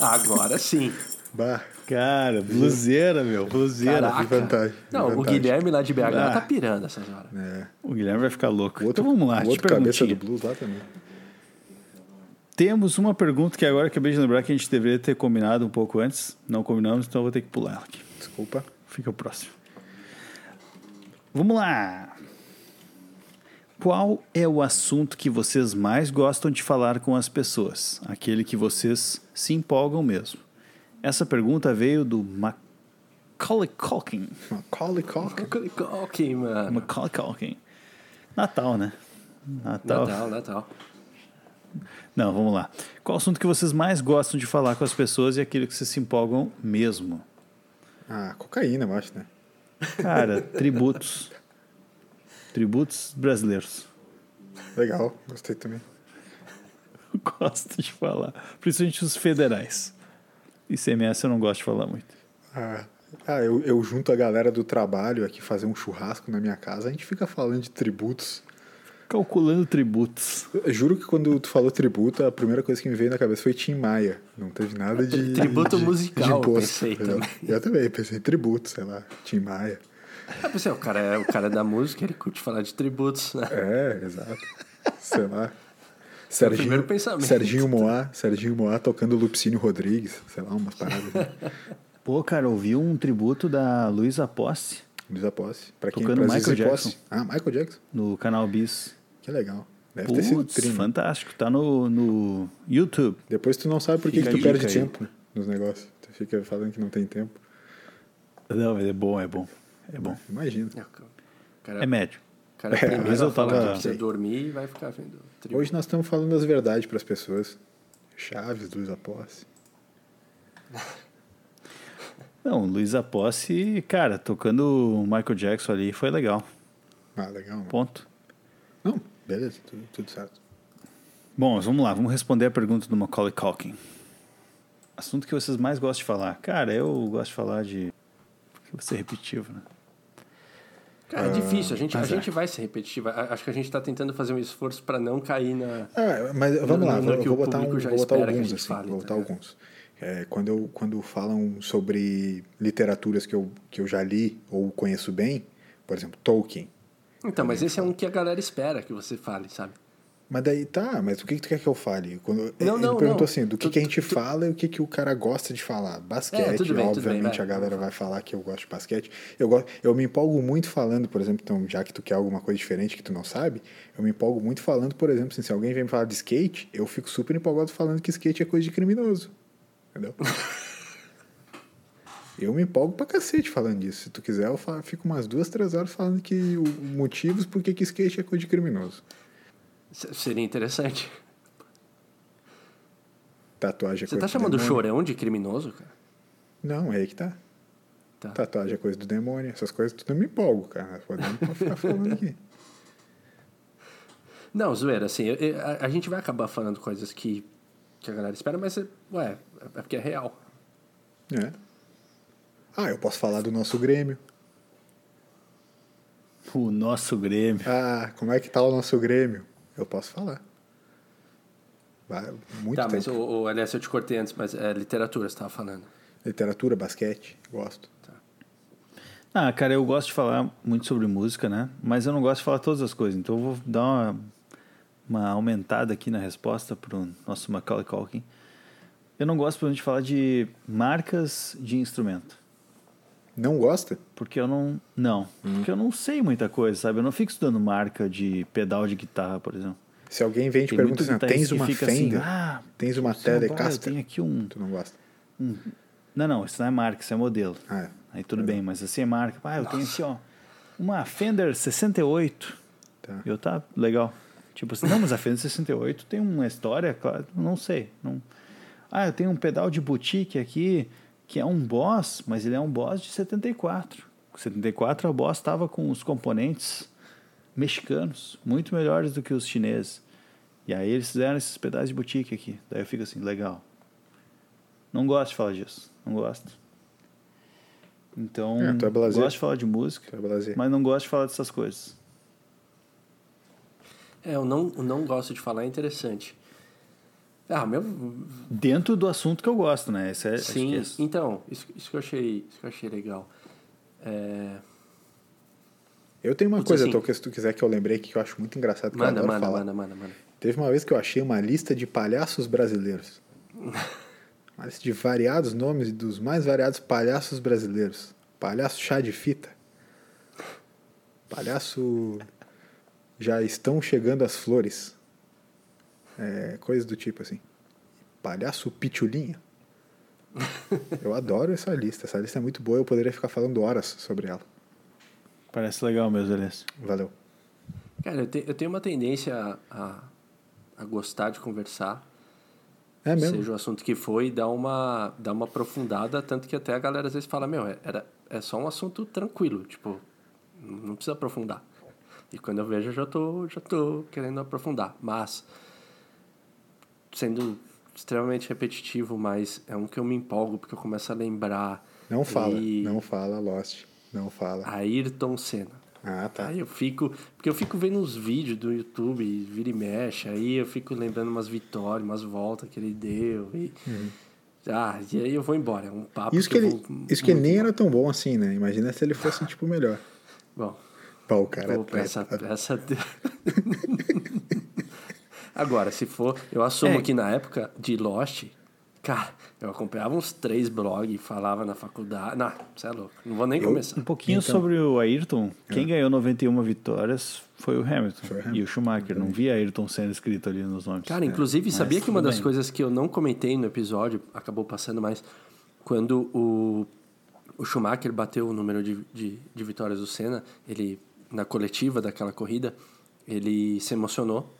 Agora sim. Bah, Cara, bluseira, meu. Bluseira. Que vantagem. Não, o vantagem. Guilherme lá de BH Ah. tá pirando essas horas. É. O Guilherme vai ficar louco. O outro, então vamos lá, o outro cabeça do blues lá também. Temos uma pergunta que agora acabei de lembrar que a gente deveria ter combinado um pouco antes. Não combinamos, então eu vou ter que pular ela aqui. Desculpa. Fica o próximo. Vamos lá. Qual é o assunto que vocês mais gostam de falar com as pessoas? Aquele que vocês se empolgam mesmo. Essa pergunta veio do Macaulay Culkin. Macaulay Culkin. Ok, mano. Macaulay Culkin. Natal, né? Natal. Natal, Natal. Não, vamos lá. Qual o assunto que vocês mais gostam de falar com as pessoas e aquele que vocês se empolgam mesmo? Ah, cocaína, eu acho, né? Cara, tributos. Tributos brasileiros. Legal, gostei também. Gosto de falar. Principalmente os federais. ICMS eu não gosto de falar muito. Ah, ah, eu, eu junto a galera do trabalho aqui fazer um churrasco na minha casa, a gente fica falando de tributos. Calculando tributos. Eu juro que quando tu falou tributo, a primeira coisa que me veio na cabeça foi Tim Maia. Não teve nada de. Tributo de- musical, de eu imposto, pensei também. Eu também pensei em tributo, sei lá, Tim Maia. Ah, pensei, o cara, é, o cara é da música, ele curte falar de tributos, né? É, exato. sei lá. primeiro Serginho, pensamento. Serginho Moá, Serginho Moá tocando Lupicínio Rodrigues, sei lá, umas paradas. assim. Pô, cara, ouvi um tributo da Luísa Posse Luísa Posse. Pra quem Tocando pra Michael Jackson. Posse. Ah, Michael Jackson. no canal Bis. Que legal. Deve ter sido trino. fantástico. Tá no, no YouTube. Depois tu não sabe por que, que tu perde aí. tempo nos negócios. Tu fica falando que não tem tempo. Não, mas é bom, é bom. É bom. Imagina. É, cara, É médio. o cara primeiro mas eu vai falar tava- que precisa dormir e vai ficar vendo tributo. Hoje nós estamos falando as verdades para as pessoas. Chaves, Luísa Posse. Não, Luísa Posse, cara, tocando o Michael Jackson ali foi legal. Ah, legal. mano. Ponto. Não, beleza, tudo, tudo certo. Bom, vamos lá, vamos responder a pergunta do Macaulay Culkin. Assunto que vocês mais gostam de falar? Cara, eu gosto de falar de. Vou ser repetitivo, né? Cara, é difícil, a gente, a mas é. gente vai ser repetitivo. A- Acho que a gente tá tentando fazer um esforço pra não cair na. Ah, mas vamos No- lá, vou, vou botar, um, vou botar a alguns, assim, fale, vou tá botar ligado? alguns. É, quando, eu, quando falam sobre literaturas que eu, que eu já li ou conheço bem, por exemplo, Tolkien. Então, mas esse é um que a galera espera que você fale, sabe? Mas daí, tá, mas o que, que tu quer que eu fale? Quando, Não, ele não, perguntou não. assim, do que, Tu- que a gente tu- fala e o que, que o cara gosta de falar. Basquete, É, bem, obviamente bem, a galera vai falar que eu gosto de basquete. Eu, gosto, eu me empolgo muito falando, por exemplo, então, já que tu quer alguma coisa diferente que tu não sabe, eu me empolgo muito falando, por exemplo, assim, se alguém vem me falar de skate, eu fico super empolgado falando que skate é coisa de criminoso. Entendeu? Eu me empolgo pra cacete falando disso. Se tu quiser, eu fa- fico umas duas, três horas falando que o motivos por que skate é coisa de criminoso. Seria interessante. Tatuagem é Você tá do chamando o chorão de criminoso, cara? Não, é aí que tá. Tá. Tatuagem é coisa do demônio, essas coisas tudo eu me empolgo, cara. Podemos ficar falando aqui. Não, zoeira, assim, eu- eu- a, a gente vai acabar falando coisas que, que a galera espera, mas, é- ué, é porque é real. É. Ah, eu posso falar do nosso Grêmio. O nosso Grêmio. Ah, como é que tá o nosso Grêmio? Eu posso falar. Vai, muito tá, tempo. mas, o, o, aliás, eu te cortei antes, mas é literatura, você tava falando. Literatura, basquete, gosto. Ah, cara, eu gosto de falar muito sobre música, né? Mas eu não gosto de falar todas as coisas. Então eu vou dar uma, uma aumentada aqui na resposta pro nosso Macaulay Culkin. Eu não gosto, por exemplo, de falar de marcas de instrumento. Não gosta? Porque eu não. Não. Porque eu não sei muita coisa, sabe? Eu não fico estudando marca de pedal de guitarra, por exemplo. Se alguém vem e te Tem pergunta assim, tens uma fica Fender, assim, ah, tens uma eu Telecaster, tenho aqui um. tu não gosta. Não, não, isso não é marca, isso é modelo. Ah, é. Aí tudo bem, mas assim é marca. Ah, eu tenho aqui, ó, uma Fender 68. Tá. E eu tá legal. Tipo assim, não, mas a Fender 68 tem uma história, claro, não sei. Não... Ah, eu tenho um pedal de boutique aqui, que é um Boss, mas ele é um Boss de 74. 74 a Boss estava com os componentes mexicanos, muito melhores do que os chineses. E aí eles fizeram esses pedais de boutique aqui. Daí eu fico assim, legal. Não gosto de falar disso. Não gosto. Então, É, é gosto de falar de música, é mas não gosto de falar dessas coisas. É, eu não, eu não gosto de falar, é interessante. Ah, meu. Dentro do assunto que eu gosto, né? Esse é, acho Sim, que é- então, isso, isso, que eu achei, isso que eu achei legal. É, Eu tenho uma Putz, coisa, assim- Tô, que se tu quiser que eu lembrei aqui, que eu acho muito engraçado, que eu manda, adoro manda, falar. manda, manda, manda. Teve uma vez que eu achei uma lista de palhaços brasileiros. Uma lista de variados nomes dos mais variados palhaços brasileiros. Palhaço chá de fita. Palhaço já estão chegando as flores. É, coisas do tipo assim. Palhaço pitulinha. Eu adoro essa lista. Essa lista é muito boa. Eu poderia ficar falando horas sobre ela. Parece legal mesmo, Elias. Valeu. Cara, eu, te- eu tenho uma tendência a, a, a gostar de conversar, É mesmo? seja o assunto que for, e dar uma, dar uma aprofundada, tanto que até a galera às vezes fala, meu, é- era, é só um assunto tranquilo, tipo, não precisa aprofundar. E quando eu vejo, eu já tô, já tô querendo aprofundar. Mas, sendo extremamente repetitivo, mas é um que eu me empolgo, porque eu começo a lembrar. Não fala. e- Não fala, Lost. Não fala. Ayrton Senna. Ah, tá. Aí eu fico. Porque eu fico vendo uns vídeos do YouTube, vira e mexe, aí eu fico lembrando umas vitórias, umas voltas que ele deu. E, Ah, e aí eu vou embora. É um papo Uhum. Isso que, eu ele, isso que nem embora. era tão bom assim, né? Imagina se ele fosse, tipo, melhor. Bom, Pô, o cara vou é essa, essa... Agora, se for. Eu assumo É. que na época de Lost, cara, eu acompanhava uns três blogs, falava na faculdade. Não, você é louco. Não vou nem começar. Um pouquinho Então- sobre o Ayrton. Quem ganhou 91 vitórias foi o Hamilton. Foi o Hamilton, E o Schumacher. Não vi Ayrton sendo escrito ali nos nomes. Cara, inclusive, sabia que uma das bem. coisas que eu não comentei no episódio, acabou passando mais, quando o, o Schumacher bateu o número de, de, de vitórias do Senna, ele, na coletiva daquela corrida, ele se emocionou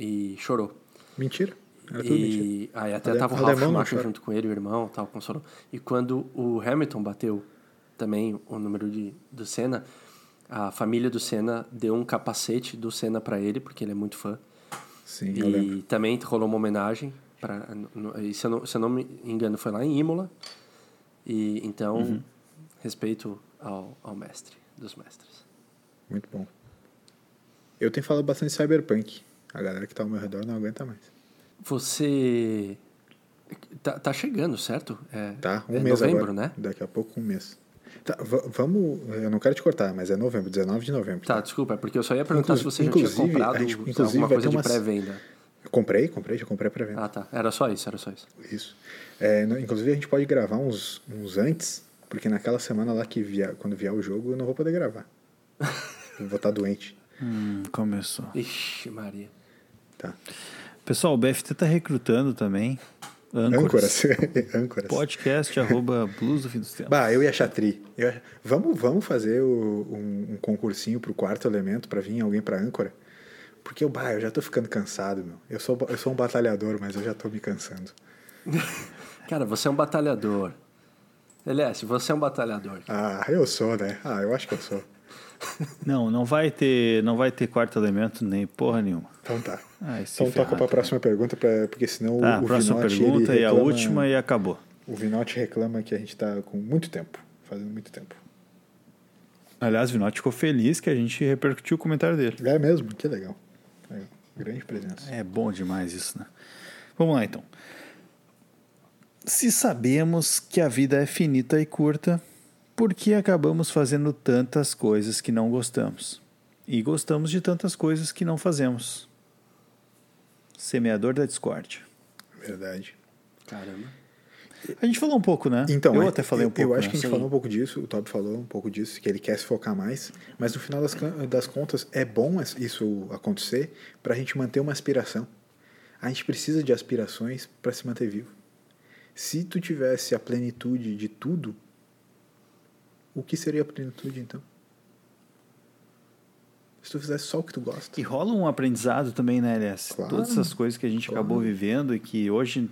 e chorou. Mentira. Era tudo mentira. E aí até Ale- tava o Ralf Schumacher junto com ele, o irmão, tal, consolou. E quando o Hamilton bateu também o número de, do Senna, a família do Senna deu um capacete do Senna para ele, porque ele é muito fã. Sim, eu lembro. E também rolou uma homenagem. E se, eu não, se eu não me engano, foi lá em Imola. E, então, Uhum. respeito ao, ao mestre, dos mestres. Muito bom. Eu tenho falado bastante Cyberpunk. A galera que tá ao meu redor não aguenta mais. Você. Tá, tá chegando, certo? É, Tá? Um é mês novembro, agora. né? Daqui a pouco um mês. Tá, va- vamos... Eu não quero te cortar, mas é novembro, 19 de novembro. Tá, desculpa, é porque eu só ia perguntar se você já tinha inclusive, comprado a gente- alguma inclusive, vai coisa ter de pré-venda. Eu comprei, comprei, já comprei pra venda. Ah, tá. Era só isso, era só isso. Isso. É, inclusive, a gente pode gravar uns, uns antes, porque naquela semana lá que vier, quando vier o jogo, eu não vou poder gravar. Eu vou estar doente. Hum, começou. Ixi, Maria. Tá. Pessoal, o BFT tá recrutando também. Âncoras. Âncoras. Podcast arroba blues do fim dos tempos. Bah, eu e a Chatri. Eu Vamos, vamos fazer o- um, um concursinho pro quarto elemento pra vir alguém pra âncora? Porque eu, bah, eu já tô ficando cansado, meu. Eu sou, eu sou um batalhador, mas eu já tô me cansando. Cara, você é um batalhador. Elias, você é um batalhador. Ah, eu sou, né? Ah, eu acho que eu sou. Não, não vai ter, não vai ter quarto elemento nem porra nenhuma. Então tá. Se então toca ferrar, pra próxima pergunta, pra, porque senão Tá, o, o próxima Vinote, pergunta ele e a reclama- última e acabou. O Vinote reclama que a gente tá com muito tempo. Fazendo muito tempo. Aliás, o Vinote ficou feliz que a gente repercutiu o comentário dele. É mesmo? Que legal. É, grande presença. É bom demais isso, né? Vamos lá então. Se sabemos que a vida é finita e curta, por que acabamos fazendo tantas coisas que não gostamos? E gostamos de tantas coisas que não fazemos? Semeador da discórdia. Verdade. Caramba. A gente falou um pouco, né? Então, eu é- até falei um pouco. Eu acho né? que a gente Sim. falou um pouco disso, o Toby falou um pouco disso, que ele quer se focar mais, mas no final das, das contas é bom isso acontecer para a gente manter uma aspiração. A gente precisa de aspirações para se manter vivo. Se tu tivesse a plenitude de tudo, o que seria a plenitude então? Se tu fizesse só o que tu gosta. E rola um aprendizado também, né, Elias? Claro, Todas essas coisas que a gente claro. acabou vivendo e que hoje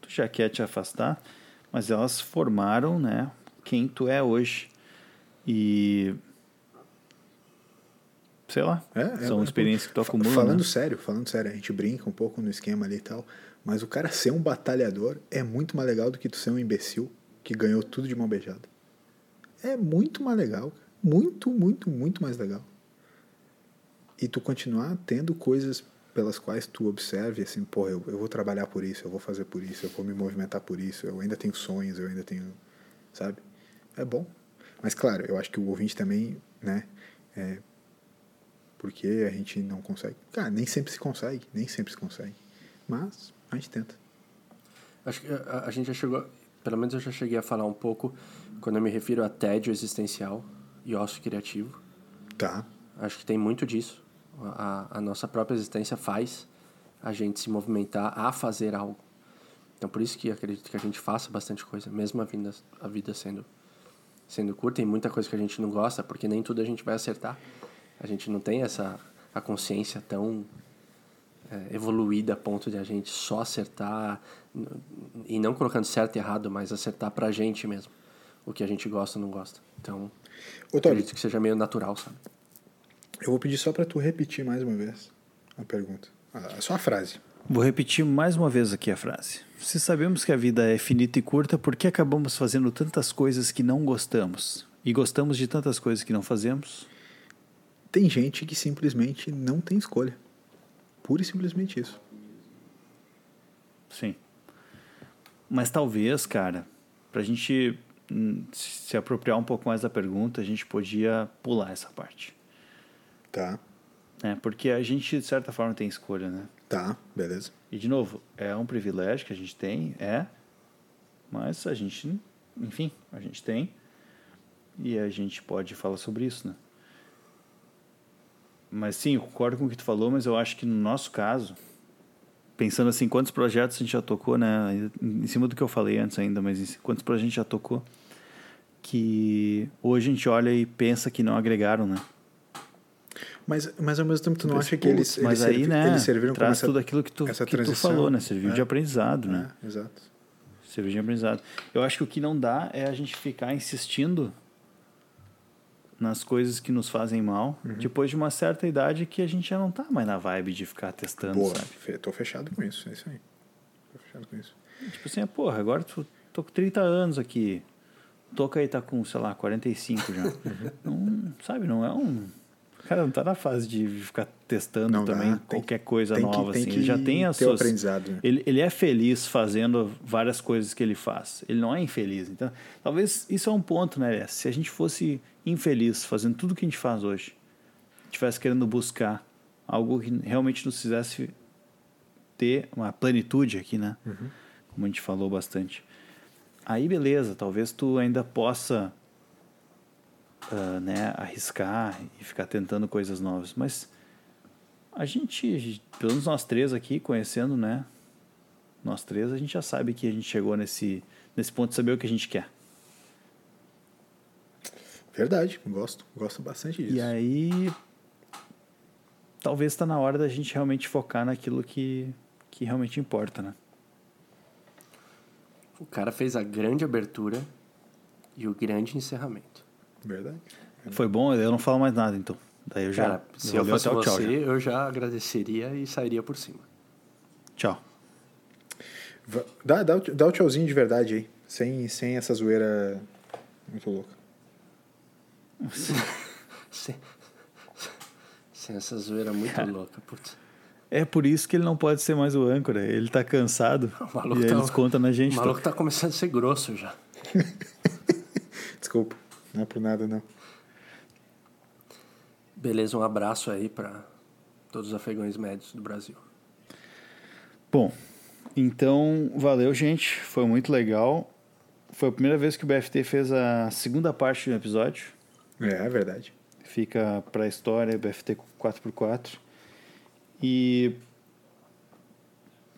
tu já quer te afastar, mas elas formaram, né, quem tu é hoje. E sei lá, É, é, são é, experiências que tu acumula. Falando né? sério, falando sério, a gente brinca um pouco no esquema ali e tal, mas o cara ser um batalhador é muito mais legal do que tu ser um imbecil que ganhou tudo de mão beijada. É muito mais legal. Muito, muito, muito mais legal. E tu continuar tendo coisas pelas quais tu observe assim, pô, eu, eu vou trabalhar por isso, eu vou fazer por isso, eu vou me movimentar por isso, eu ainda tenho sonhos, eu ainda tenho, sabe? É bom. Mas claro, eu acho que o ouvinte também, né, é, porque a gente não consegue. Cara, nem sempre se consegue, nem sempre se consegue. Mas a gente tenta. Acho que a, a gente já chegou, pelo menos eu já cheguei a falar um pouco quando eu me refiro a tédio existencial e ócio criativo. Tá. Acho que tem muito disso. A, a nossa própria existência faz a gente se movimentar a fazer algo. Então, por isso que acredito que a gente faça bastante coisa, mesmo a vida, a vida sendo, sendo curta. Tem muita coisa que a gente não gosta, porque nem tudo a gente vai acertar. A gente não tem essa a consciência tão é, evoluída a ponto de a gente só acertar, e não colocando certo e errado, mas acertar pra gente mesmo. O que a gente gosta ou não gosta. Então, Ô, Toby, acredito que seja meio natural, sabe? eu vou pedir só pra tu repetir mais uma vez a pergunta. Ah, só a frase. Vou repetir mais uma vez aqui a frase. Se sabemos que a vida é finita e curta, por que acabamos fazendo tantas coisas que não gostamos? E gostamos de tantas coisas que não fazemos? Tem gente que simplesmente não tem escolha. Pura e simplesmente isso. Sim. Mas talvez, cara, pra gente hum, se apropriar um pouco mais da pergunta, a gente podia pular essa parte. Tá. Né? Porque a gente, de certa forma, tem escolha, né? Tá, beleza. E, de novo, é um privilégio que a gente tem, é, mas a gente, enfim, a gente tem e a gente pode falar sobre isso, né? Mas sim, eu concordo com o que tu falou, mas eu acho que no nosso caso, pensando assim, quantos projetos a gente já tocou, né? Em cima do que eu falei antes ainda, mas quantos projetos a gente já tocou, que hoje a gente olha e pensa que não agregaram, né? Mas, mas ao mesmo tempo tu não acha que eles, "Putz, eles, mas aí, servi- né, eles serviram traz essa, tudo aquilo que tu, que tu falou, né? Serviu de É. aprendizado, né? É, exato. Serviu de aprendizado. Eu acho que o que não dá é a gente ficar insistindo nas coisas que nos fazem mal, Uhum. depois de uma certa idade que a gente já não tá mais na vibe de ficar testando, Boa, sabe? tô fechado com isso, é isso aí. Tô fechado com isso. Tipo assim, porra, agora tu, tô com 30 anos aqui. Toca aí tá com, sei lá, 45 já. Não, sabe, não é um... Cara, não tá na fase de ficar testando Não dá, também tem- qualquer coisa tem nova, tem assim. que Ele já tem as suas... aprendizado, né? Ele, ele é feliz fazendo várias coisas que ele faz. Ele não é infeliz. Então, talvez isso é um ponto, né? Se a gente fosse infeliz fazendo tudo que a gente faz hoje, estivesse querendo buscar algo que realmente nos fizesse ter uma plenitude aqui, né? Como a gente falou bastante. Aí, beleza, talvez tu ainda possa ah, né, arriscar e ficar tentando coisas novas. Mas a gente, pelo menos nós três aqui, conhecendo, né? Nós três, a gente já sabe que a gente chegou nesse, nesse ponto de saber o que a gente quer. Verdade, gosto. Gosto bastante disso. E aí, talvez está na hora da gente realmente focar naquilo que, que realmente importa, né? O cara fez a grande abertura e o grande encerramento. Verdade. Foi bom, eu não falo mais nada, então. Daí eu já. Cara, se eu fosse você, tchau, já. eu já agradeceria e sairia por cima. Tchau. Dá, dá, o- dá o tchauzinho de verdade aí. Sem, sem essa zoeira muito louca. Sem, sem essa zoeira muito louca, putz. É por isso que ele não pode ser mais o âncora. Ele tá cansado. O maluco e tá- eles contam na gente. O maluco tá começando a ser grosso já. Desculpa, não é por nada não. Beleza, um abraço aí pra todos os afegãos médios do Brasil. Bom, Então, valeu, gente. Foi muito legal. Foi a primeira vez que o BFT fez a segunda parte do episódio. É, é verdade. Fica pra história, BFT 4x4. E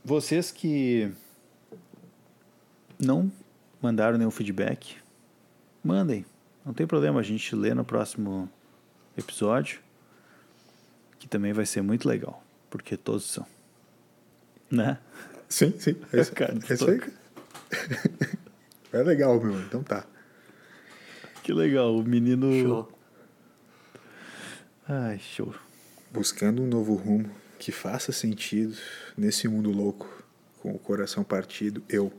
vocês que não mandaram nenhum feedback, mandem. Não tem problema, a gente lê no próximo episódio, que também vai ser muito legal, porque todos são. Né? Sim, sim. É isso, Cara, é isso aí. É legal, meu. Então tá. Que legal, o menino. Show. Ai, show. Buscando um novo rumo que faça sentido nesse mundo louco, com o coração partido, eu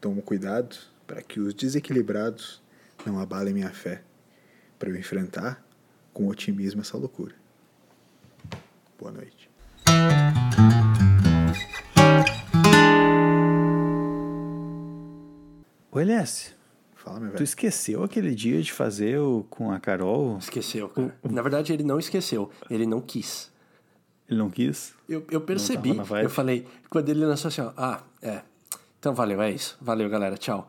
tomo cuidado para que os desequilibrados não abalem minha fé, para eu enfrentar com otimismo essa loucura. Boa noite. Ô, LS, Fala, meu tu velho. esqueceu aquele dia de fazer o com a Carol? Esqueceu, cara. Na verdade, ele não esqueceu. Ele não quis. Ele não quis? Eu, eu percebi. Eu falei, quando ele lançou assim, ó, ah, é. Então valeu, é isso. Valeu, galera. Tchau.